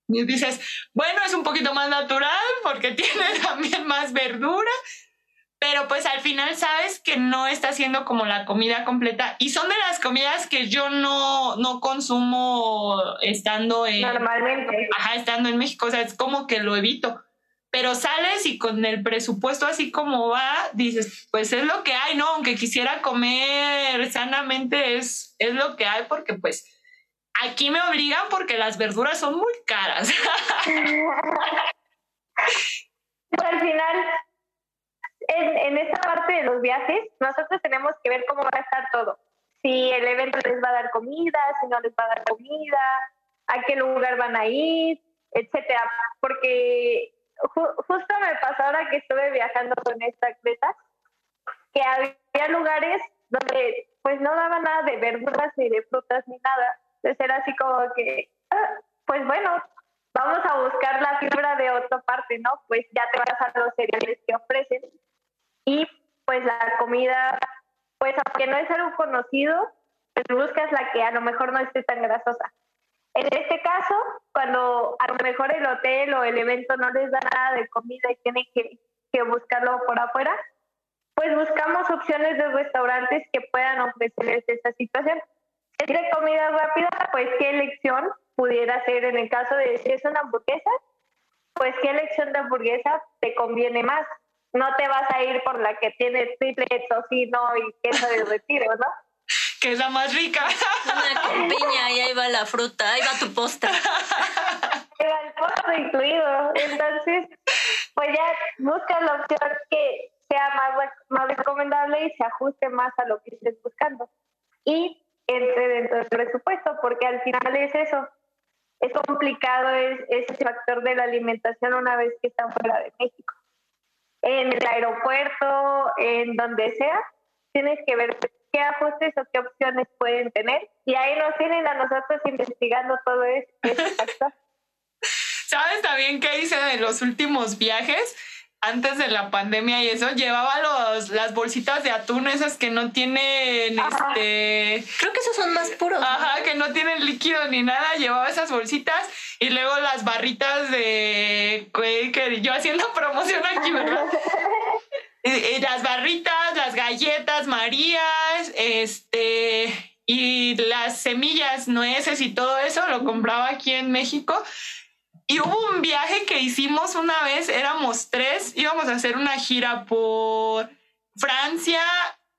Y dices, bueno, es un poquito más natural porque tiene también más verdura, pero pues al final sabes que no está siendo como la comida completa y son de las comidas que yo no, no consumo estando en... Normalmente. Ajá, estando en México, o sea, es como que lo evito pero sales y con el presupuesto así como va, dices, pues es lo que hay, ¿no? Aunque quisiera comer sanamente, es, es lo que hay porque pues aquí me obligan porque las verduras son muy caras. Al final, en, en esta parte de los viajes, nosotros tenemos que ver cómo va a estar todo. Si el evento les va a dar comida, si no les va a dar comida, a qué lugar van a ir, etcétera. Porque justo me pasó ahora que estuve viajando con esta atleta, que había lugares donde pues no daba nada de verduras ni de frutas ni nada. Entonces era así como que, ah, pues bueno, vamos a buscar la fibra de otra parte, ¿no? Pues ya te vas a los cereales que ofrecen. Y pues la comida, pues aunque no es algo conocido, pues buscas la que a lo mejor no esté tan grasosa. En este caso, cuando a lo mejor el hotel o el evento no les da nada de comida y tienen que, buscarlo por afuera, pues buscamos opciones de restaurantes que puedan ofrecerles esa situación. Si es de comida rápida, pues qué elección pudiera ser en el caso de si es una hamburguesa, pues qué elección de hamburguesa te conviene más. No te vas a ir por la que tiene triple tocino y queso de retiro, ¿no? Que es la más rica. Una con piña y ahí va la fruta, ahí va tu postre. el postre incluido. Entonces, pues ya busca la opción que sea más, más recomendable y se ajuste más a lo que estés buscando. Y entre dentro del presupuesto, porque al final es eso. Es complicado es, ese factor de la alimentación una vez que están fuera de México. En el aeropuerto, en donde sea, tienes que ver qué ajustes o qué opciones pueden tener. Y ahí nos tienen a nosotros investigando todo eso. ¿Sabes también qué hice de los últimos viajes? Antes de la pandemia y eso, llevaba los, las bolsitas de atún, esas que no tienen este. Creo que esos son más puros. Ajá, que no tienen líquido ni nada. Llevaba esas bolsitas y luego las barritas de. que yo haciendo promoción aquí, ¿verdad? las barritas, las galletas Marías, este, y las semillas, nueces y todo eso lo compraba aquí en México. Y hubo un viaje que hicimos una vez, éramos tres, íbamos a hacer una gira por Francia,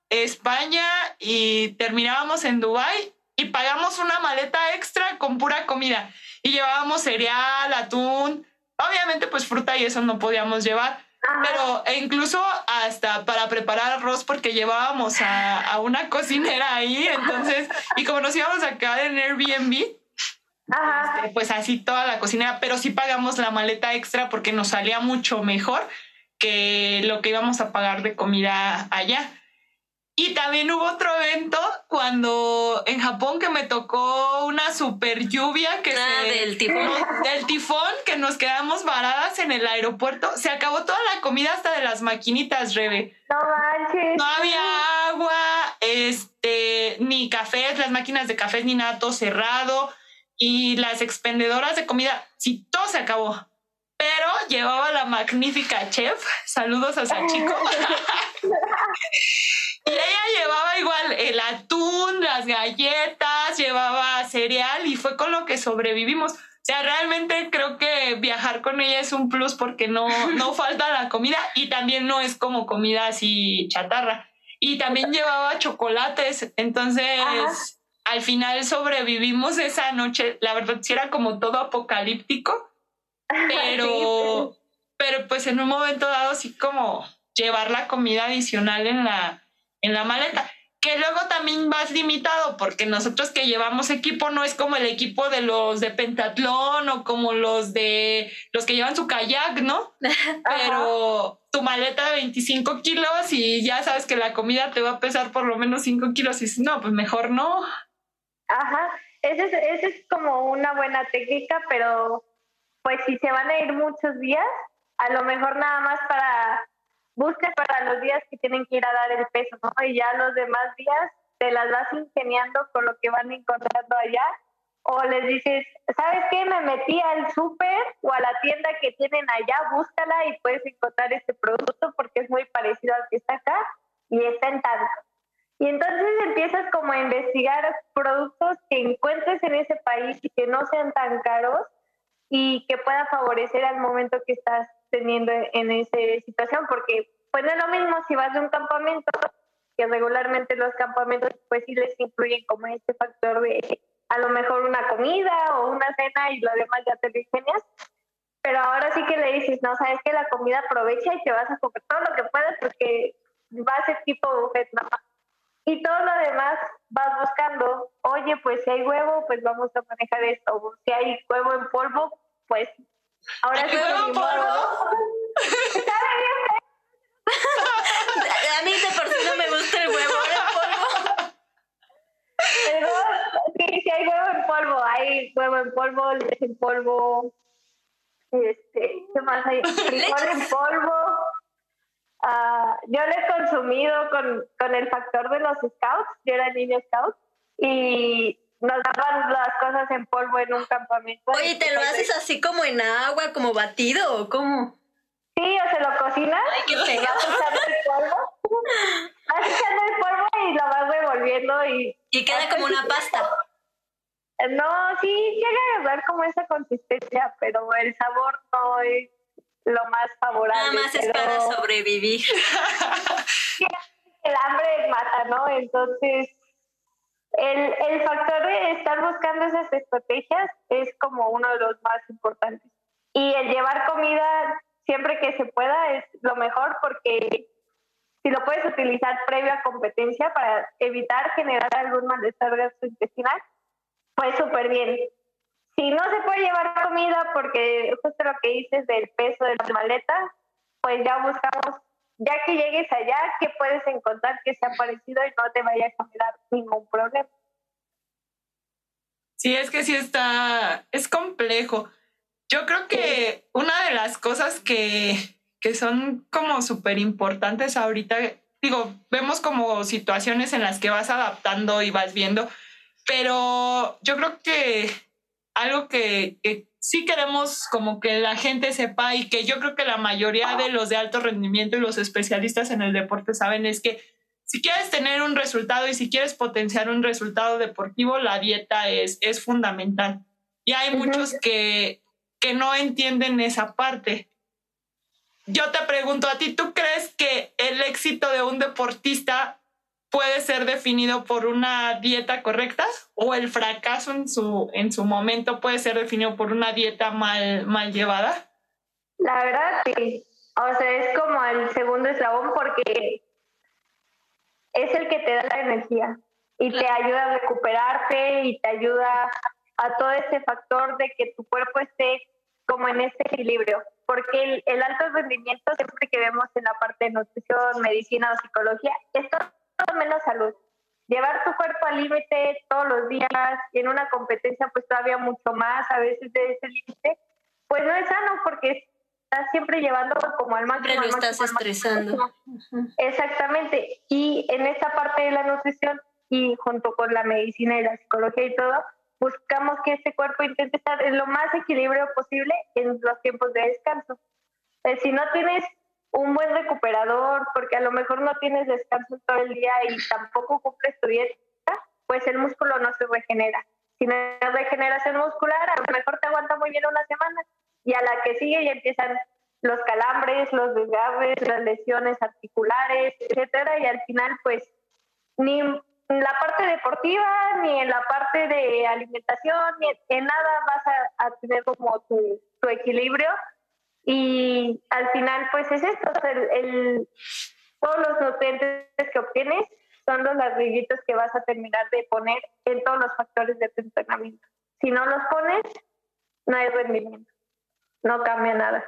España y terminábamos en Dubai y pagamos una maleta extra con pura comida y llevábamos cereal, atún, obviamente pues fruta y eso no podíamos llevar pero e incluso hasta para preparar arroz porque llevábamos a, a, una cocinera ahí, entonces, y como nos íbamos a quedar en Airbnb, este, pues así toda la cocinera, pero sí pagamos la maleta extra porque nos salía mucho mejor que lo que íbamos a pagar de comida allá. Y también hubo otro evento cuando en Japón que me tocó una super lluvia que ah, del tifón. del tifón que nos quedamos varadas en el aeropuerto. Se acabó toda la comida hasta de las maquinitas, Rebe. No manches. No había agua, este, ni cafés, las máquinas de cafés ni nada, todo cerrado. Y las expendedoras de comida, sí, todo se acabó. Pero llevaba la magnífica chef. Saludos a Sachiko. Y ella llevaba igual el atún, las galletas, llevaba cereal y fue con lo que sobrevivimos. O sea, realmente creo que viajar con ella es un plus porque no, no falta la comida y también no es como comida así chatarra. Y también llevaba chocolates, entonces al final sobrevivimos esa noche. La verdad sí era como todo apocalíptico, pero, pero pues en un momento dado sí como llevar la comida adicional en la, en la maleta. Que luego también vas limitado, porque nosotros que llevamos equipo no es como el equipo de los de pentatlón o como los de los que llevan su kayak, ¿no? Pero tu maleta de 25 kilos y ya sabes que la comida te va a pesar por lo menos 5 kilos y no, pues mejor no. Ajá, esa es, es como una buena técnica, pero pues si se van a ir muchos días, a lo mejor nada más para buscas para los días que tienen que ir a dar el peso, ¿no? Y ya los demás días te las vas ingeniando con lo que van encontrando allá. O les dices, ¿sabes qué? Me metí al súper o a la tienda que tienen allá, búscala y puedes encontrar este producto porque es muy parecido al que está acá y está en tanto. Y entonces empiezas como a investigar productos que encuentres en ese país y que no sean tan caros y que pueda favorecer al momento que estás teniendo en esa situación, porque pues no es lo mismo si vas de un campamento, que regularmente los campamentos pues sí les incluyen como este factor de a lo mejor una comida o una cena y lo demás ya te lo ingenias, pero ahora sí que le dices, no, sabes que la comida aprovecha y te vas a comer todo lo que puedas porque va a ser tipo buffet nada más. Y todo lo demás vas buscando, oye, pues si hay huevo, pues vamos a manejar esto, si hay huevo en polvo, pues Ahora sí huevo polvo? A mí de por sí no me gusta el huevo, ahora polvo. sí, sí hay huevo en polvo, hay huevo en polvo, leche en polvo, este, ¿qué más hay? Frijol en polvo. Uh, yo lo he consumido con, con el factor de los scouts, yo era niño scout, y nos daban las cosas en polvo en un campamento. Oye, ¿te lo haces así como en agua, como batido o cómo? Sí, o se lo cocinas. Ay, qué. Vas echando el polvo. Vas echando el polvo y lo vas revolviendo y... Y queda como una pasta. No, sí, llega a dar como esa consistencia, pero el sabor no es lo más favorable. Nada más es para sobrevivir. el hambre mata, ¿no? Entonces el, el factor de estar buscando esas estrategias es como uno de los más importantes. Y el llevar comida siempre que se pueda es lo mejor porque si lo puedes utilizar previo a competencia para evitar generar algún malestar gastrointestinal, pues súper bien. Si no se puede llevar comida porque justo lo que dices del peso de la maleta, pues ya buscamos ya que llegues allá, ¿qué puedes encontrar que sea parecido y no te vaya a generar ningún problema? Sí, es que sí está, es complejo. Yo creo que una de las cosas que, que son como súper importantes ahorita, digo, vemos como situaciones en las que vas adaptando y vas viendo, pero yo creo que algo que, que sí queremos como que la gente sepa y que yo creo que la mayoría de los de alto rendimiento y los especialistas en el deporte saben es que si quieres tener un resultado y si quieres potenciar un resultado deportivo, la dieta es, es fundamental. Y hay muchos que, que no entienden esa parte. Yo te pregunto a ti, ¿tú crees que el éxito de un deportista puede ser definido por una dieta correcta o el fracaso en su, en su momento puede ser definido por una dieta mal, mal llevada? La verdad, sí. O sea, es como el segundo eslabón porque es el que te da la energía y te ayuda a recuperarte y te ayuda a todo ese factor de que tu cuerpo esté como en ese equilibrio. Porque el, alto rendimiento, siempre que vemos en la parte de nutrición, medicina o psicología, es todo menos salud. Llevar tu cuerpo al límite todos los días y en una competencia pues todavía mucho más a veces de ese límite, pues no es sano porque estás siempre llevando como al máximo. Siempre lo estás estresando. Exactamente. Y en esta parte de la nutrición y junto con la medicina y la psicología y todo, buscamos que este cuerpo intente estar en lo más equilibrio posible en los tiempos de descanso. Eh, si no tienes un buen recuperador, porque a lo mejor no tienes descanso todo el día y tampoco cumples tu dieta, pues el músculo no se regenera. Si no regeneración muscular, a lo mejor te aguanta muy bien una semana y a la que sigue ya empiezan los calambres, los desgarres, las lesiones articulares, etcétera, y al final pues ni en la parte deportiva, ni en la parte de alimentación, ni en nada vas a, tener como tu, equilibrio. Y al final, pues es esto, el, todos los nutrientes que obtienes son los ladrillitos que vas a terminar de poner en todos los factores de tu entrenamiento. Si no los pones, no hay rendimiento, no cambia nada.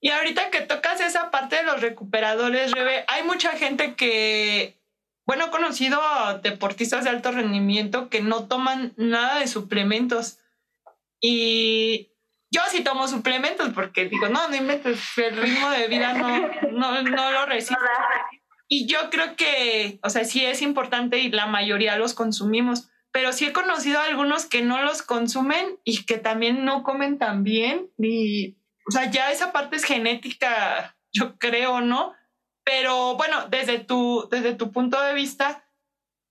Y ahorita que tocas esa parte de los recuperadores, Rebe, hay mucha gente que bueno, he conocido a deportistas de alto rendimiento que no toman nada de suplementos. Y yo sí tomo suplementos porque digo, no, no inventes, el ritmo de vida no, no, lo recibo. Y yo creo que, o sea, sí es importante y la mayoría los consumimos, pero sí he conocido a algunos que no los consumen y que también no comen tan bien. Y, o sea, ya esa parte es genética, yo creo, ¿no? Pero bueno, desde tu, desde tu punto de vista,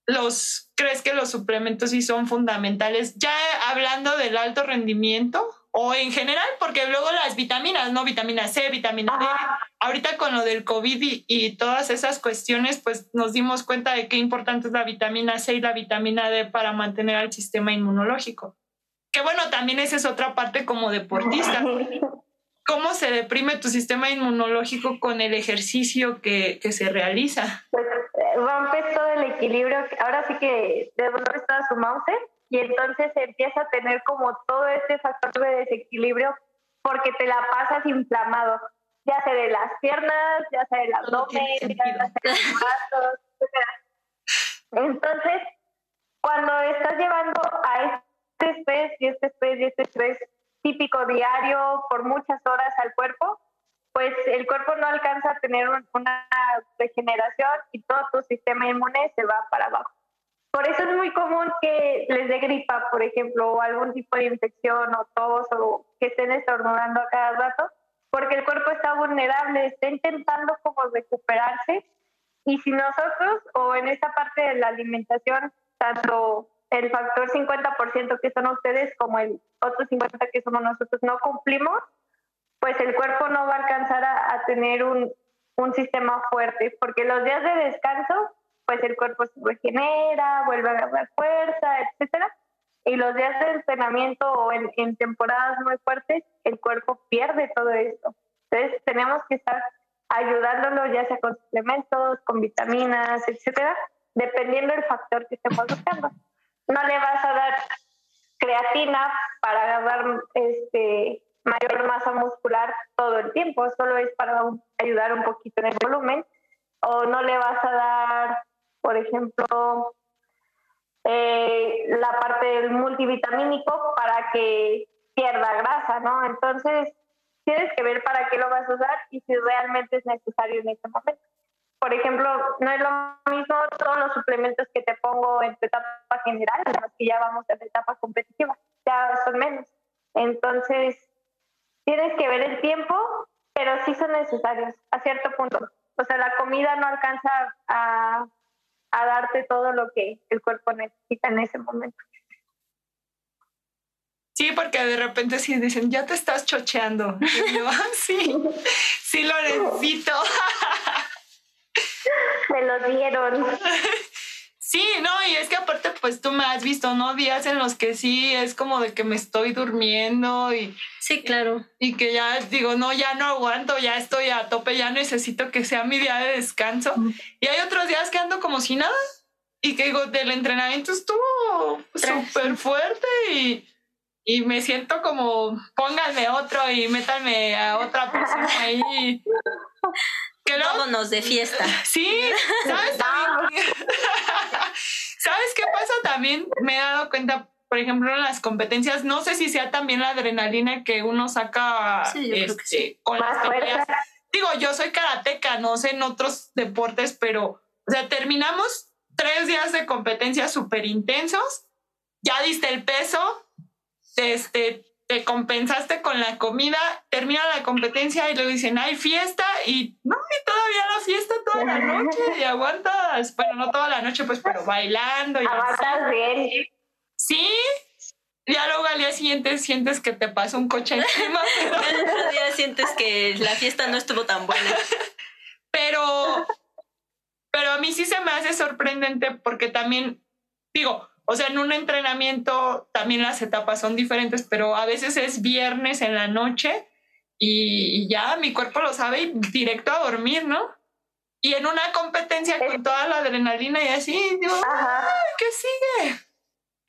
los, ¿crees que los suplementos sí son fundamentales? Ya hablando del alto rendimiento o en general, porque luego las vitaminas, ¿no? Vitamina C, vitamina D. Ahorita con lo del COVID y, y, todas esas cuestiones, pues nos dimos cuenta de qué importante es la vitamina C y la vitamina D para mantener al sistema inmunológico. Que bueno, también esa es otra parte como deportista. ¿Cómo se deprime tu sistema inmunológico con el ejercicio que, que se realiza? Pues eh, rompes todo el equilibrio, ahora sí que de dónde está su mouse y entonces empieza a tener como todo este factor de desequilibrio porque te la pasas inflamado, ya sea de las piernas, ya sea del abdomen, ya sea de los brazos, etc. Entonces, cuando estás llevando a este estrés y este estrés y este estrés típico diario por muchas horas al cuerpo, pues el cuerpo no alcanza a tener una regeneración y todo tu sistema inmune se va para abajo. Por eso es muy común que les dé gripa, por ejemplo, o algún tipo de infección o tos o que estén estornudando a cada rato, porque el cuerpo está vulnerable, está intentando como recuperarse. Y si nosotros o en esta parte de la alimentación, tanto el factor 50% que son ustedes como el otro 50% que somos nosotros no cumplimos, pues el cuerpo no va a alcanzar a, tener un, un, sistema fuerte, porque los días de descanso, pues el cuerpo se regenera, vuelve a agarrar fuerza, etcétera, y los días de entrenamiento o en, en temporadas muy fuertes, el cuerpo pierde todo esto. Entonces tenemos que estar ayudándolo ya sea con suplementos, con vitaminas, etcétera, dependiendo del factor que estemos buscando no le vas a dar creatina para agarrar este, mayor masa muscular todo el tiempo, solo es para ayudar un poquito en el volumen, o no le vas a dar, por ejemplo, eh, la parte del multivitamínico para que pierda grasa, ¿no? Entonces, tienes que ver para qué lo vas a usar y si realmente es necesario en este momento por ejemplo, no es lo mismo todos los suplementos que te pongo en tu etapa general, los que ya vamos a la etapa competitiva, ya son menos. Entonces, tienes que ver el tiempo, pero sí son necesarios a cierto punto. O sea, la comida no alcanza a, a darte todo lo que el cuerpo necesita en ese momento. Sí, porque de repente sí dicen, ya te estás chocheando. Y yo, ah, sí, sí lo necesito. Me lo dieron. Sí, no, y es que aparte, pues tú me has visto, ¿no? Días en los que sí es como de que me estoy durmiendo y. Sí, claro. Y que ya digo, no, ya no aguanto, ya estoy a tope, ya necesito que sea mi día de descanso. Y hay otros días que ando como si nada. Y que digo, del entrenamiento estuvo súper fuerte y, y me siento como, pónganme otro y métanme a otra persona ahí. Que Vámonos de fiesta. Sí, ¿sabes? ¿Sabes qué pasa también? Me he dado cuenta, por ejemplo, en las competencias, no sé si sea también la adrenalina que uno saca este, con las peleas. Digo, yo soy karateca, no sé en otros deportes, pero, o sea, terminamos tres días de competencia súper intensos, ya diste el peso, este, te compensaste con la comida, termina la competencia y luego dicen, hay fiesta y no, y todavía la fiesta toda la noche y aguantas, bueno, no toda la noche, pues, pero bailando. Y aguantas bien. Sí, ya luego al día siguiente sientes que te pasa un coche encima. Pero... al día sientes que la fiesta no estuvo tan buena. pero, pero a mí sí se me hace sorprendente porque también, digo, o sea, en un entrenamiento también las etapas son diferentes, pero a veces es viernes en la noche y, ya mi cuerpo lo sabe y directo a dormir, ¿no? Y en una competencia con toda la adrenalina y así, digo, ¿qué sigue?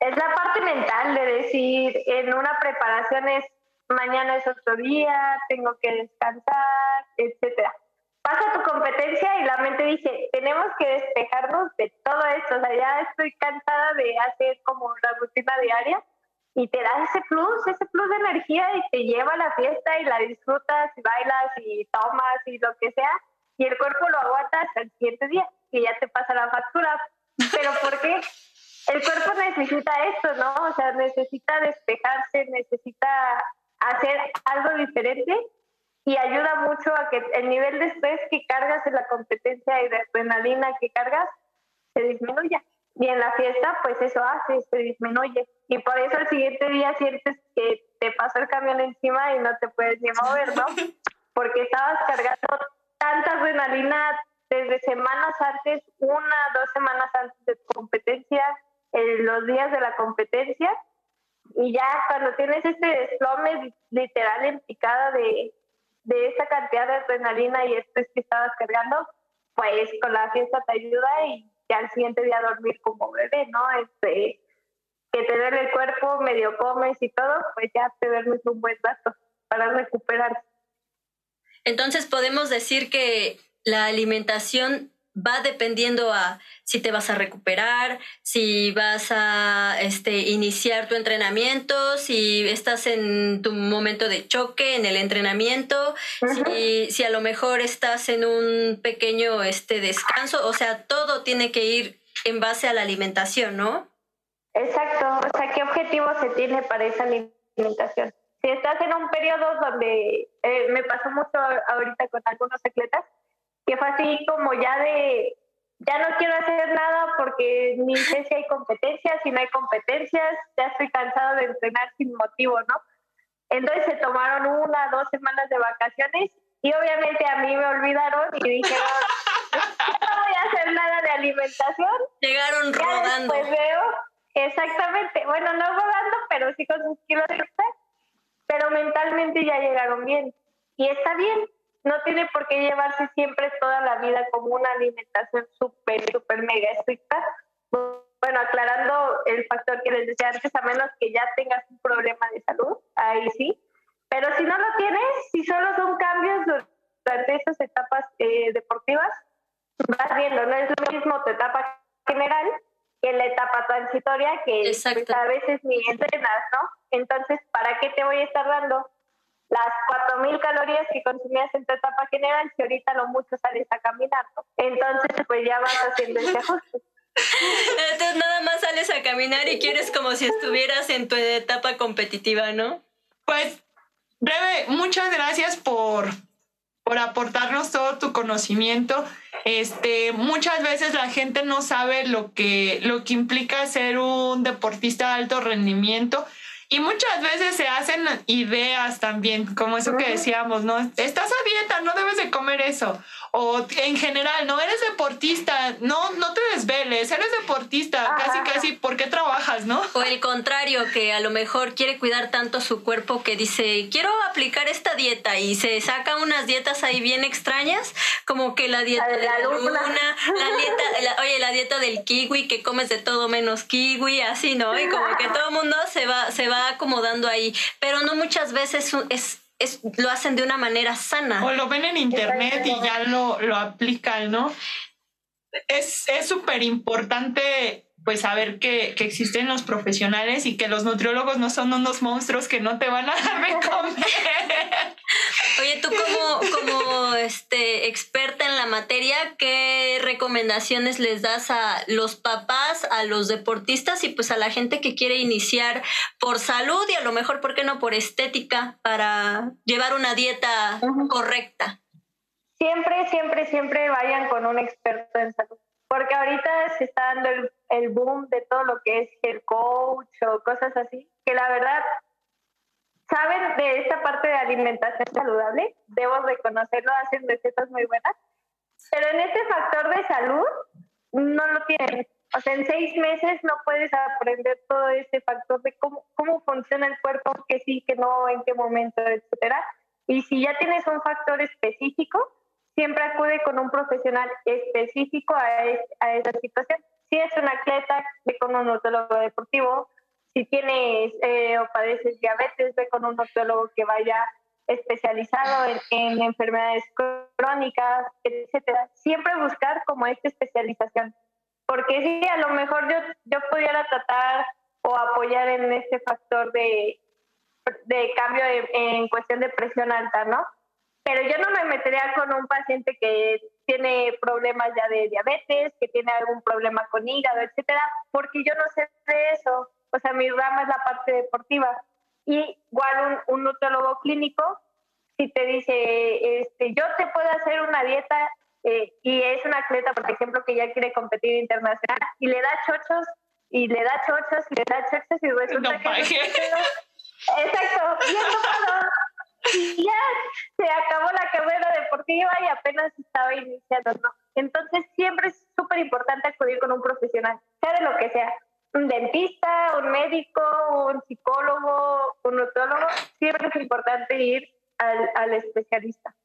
Es la parte mental de decir, en una preparación es mañana es otro día, tengo que descansar, etcétera pasa tu competencia y la mente dice, tenemos que despejarnos de todo esto, o sea, ya estoy cansada de hacer como la rutina diaria y te da ese plus, ese plus de energía y te lleva a la fiesta y la disfrutas y bailas y tomas y lo que sea y el cuerpo lo aguanta hasta el siguiente día y ya te pasa la factura. Pero ¿por qué? El cuerpo necesita esto, ¿no? O sea, necesita despejarse, necesita hacer algo diferente y ayuda mucho a que el nivel de estrés que cargas en la competencia y de adrenalina que cargas se disminuya. Y en la fiesta, pues eso hace, se disminuye. Y por eso el siguiente día sientes que te pasó el camión encima y no te puedes ni mover, ¿no? Porque estabas cargando tanta adrenalina desde semanas antes, una, dos semanas antes de tu competencia, en los días de la competencia. Y ya cuando tienes este desplome literal en picada de, de esa cantidad de adrenalina y estrés que estabas cargando, pues con la fiesta te ayuda y ya al siguiente día dormir como bebé, ¿no? Este, que te duele el cuerpo, medio comes y todo, pues ya te duermes un buen rato para recuperar. Entonces podemos decir que la alimentación va dependiendo a si te vas a recuperar, si vas a este, iniciar tu entrenamiento, si estás en tu momento de choque en el entrenamiento, si, si, a lo mejor estás en un pequeño este, descanso, o sea, todo tiene que ir en base a la alimentación, ¿no? Exacto, o sea, ¿qué objetivo se tiene para esa alimentación? Si estás en un periodo donde eh, me pasó mucho ahorita con algunos atletas, que fue así como ya de, ya no quiero hacer nada porque ni sé si hay competencias, si no hay competencias, ya estoy cansado de entrenar sin motivo, ¿no? Entonces se tomaron una, dos semanas de vacaciones y obviamente a mí me olvidaron y dijeron, no voy a hacer nada de alimentación. Llegaron rodando. Pues veo, exactamente, bueno, no rodando, pero sí con sus kilos de pero mentalmente ya llegaron bien. Y está bien, no tiene por qué llevarse siempre toda la vida como una alimentación súper, súper mega estricta. Bueno, aclarando el factor que les decía antes, a menos que ya tengas un problema de salud, ahí sí. Pero si no lo tienes, si solo son cambios durante esas etapas eh, deportivas, vas viendo, no es lo mismo tu etapa general que la etapa transitoria que pues, a veces ni entrenas, ¿no? Entonces, ¿para qué te voy a estar dando las 4.000 calorías que consumías en tu etapa general, si ahorita lo mucho sales a caminar, Entonces, pues ya vas haciendo ese ajuste. Entonces nada más sales a caminar y quieres como si estuvieras en tu etapa competitiva, ¿no? Pues, Breve, muchas gracias por, por aportarnos todo tu conocimiento. Este, muchas veces la gente no sabe lo que, lo que implica ser un deportista de alto rendimiento y muchas veces se hacen ideas también, como eso que decíamos, ¿no? Estás a dieta, no debes de comer eso. O en general, no eres deportista, no, no te desveles, eres? Deportista, casi, casi, ¿por qué trabajas, no? O el contrario, que a lo mejor quiere cuidar tanto su cuerpo que dice, quiero aplicar esta dieta y se saca unas dietas ahí bien extrañas, como que la dieta de la luna, la dieta, oye, la dieta del kiwi, que comes de todo menos kiwi, así, ¿no? Y como que todo el mundo se va, se va acomodando ahí, pero no muchas veces es es, lo hacen de una manera sana. O lo ven en internet y ya lo, lo aplican, ¿no? Es súper importante pues saber que, que, existen los profesionales y que los nutriólogos no son unos monstruos que no te van a dar de comer. Oye, tú como, como este, experta en la materia, ¿qué recomendaciones les das a los papás, a los deportistas y pues a la gente que quiere iniciar por salud y a lo mejor, ¿por qué no por estética para llevar una dieta correcta? Siempre, siempre, siempre vayan con un experto en salud porque ahorita se está dando el, el, boom de todo lo que es el coach o cosas así, que la verdad saben de esta parte de alimentación saludable, debo reconocerlo, hacen recetas muy buenas, pero en este factor de salud no lo tienen. O sea, en seis meses no puedes aprender todo ese factor de cómo, cómo funciona el cuerpo, que sí, que no, en qué momento, etcétera. Y si ya tienes un factor específico, siempre acude con un profesional específico a, a esa situación. Si es un atleta, ve con un nutriólogo deportivo. Si tienes eh, o padeces diabetes, ve con un nutriólogo que vaya especializado en, enfermedades crónicas, etcétera. Siempre buscar como esta especialización. Porque si a lo mejor yo, yo pudiera tratar o apoyar en este factor de, de cambio en cuestión de presión alta, ¿no? Pero yo no me metería con un paciente que tiene problemas ya de diabetes, que tiene algún problema con hígado, etcétera, porque yo no sé de eso. O sea, mi rama es la parte deportiva. Y igual un, un nutriólogo clínico, si te dice, este, yo te puedo hacer una dieta eh, y es una atleta, por ejemplo, que ya quiere competir internacional y le da chochos y le da chochos y le da chochos y resulta que... Exacto, y y ya se acabó la carrera deportiva y apenas estaba iniciando, ¿no? Entonces siempre es súper importante acudir con un profesional, sea de lo que sea, un dentista, un médico, un psicólogo, un nutriólogo, siempre es importante ir al, al especialista.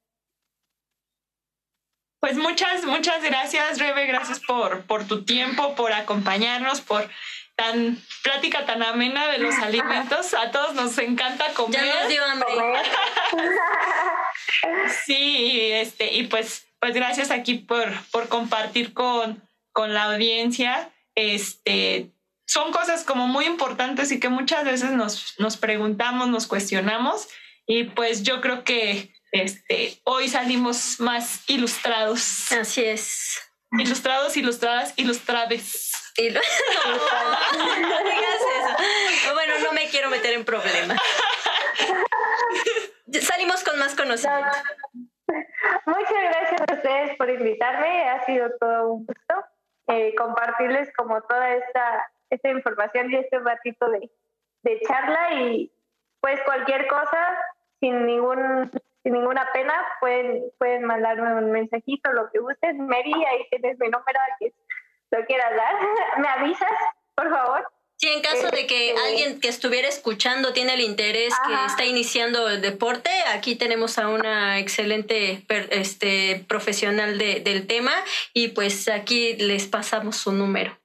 Pues muchas, muchas gracias, Rebe, gracias por, por tu tiempo, por acompañarnos, por tan plática tan amena de los alimentos. A todos nos encanta comer. Ya nos dio hambre. sí, este, y pues, pues gracias aquí por, por compartir con, con la audiencia. Este, son cosas como muy importantes y que muchas veces nos, nos preguntamos, nos cuestionamos. Y pues yo creo que este, hoy salimos más ilustrados. Así es. Ilustrados, ilustradas, ilustrades. No, digas eso. Bueno, no me quiero meter en problemas. Salimos con más conocimiento. Muchas gracias a ustedes por invitarme. Ha sido todo un gusto eh, compartirles como toda esta, esta información y este ratito de, de charla y pues cualquier cosa sin ningún sin ninguna pena pueden pueden mandarme un mensajito lo que gusten Mary ahí tienes mi número aquí lo quieras dar, me avisas, por favor. Sí, en caso de que este, alguien que estuviera escuchando tiene el interés, que está iniciando el deporte, aquí tenemos a una excelente este, profesional de, del tema y pues aquí les pasamos su número.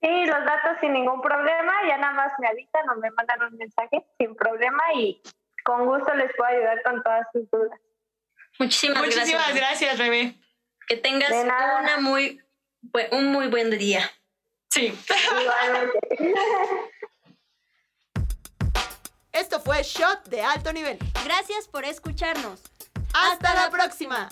Sí, los datos sin ningún problema, ya nada más me avisan o me mandan un mensaje sin problema y con gusto les puedo ayudar con todas sus dudas. Muchísimas, Muchísimas gracias. Rebe. Que tengas una muy un muy buen día. Sí. Esto fue Shot de alto nivel. Gracias por escucharnos. Hasta, la próxima.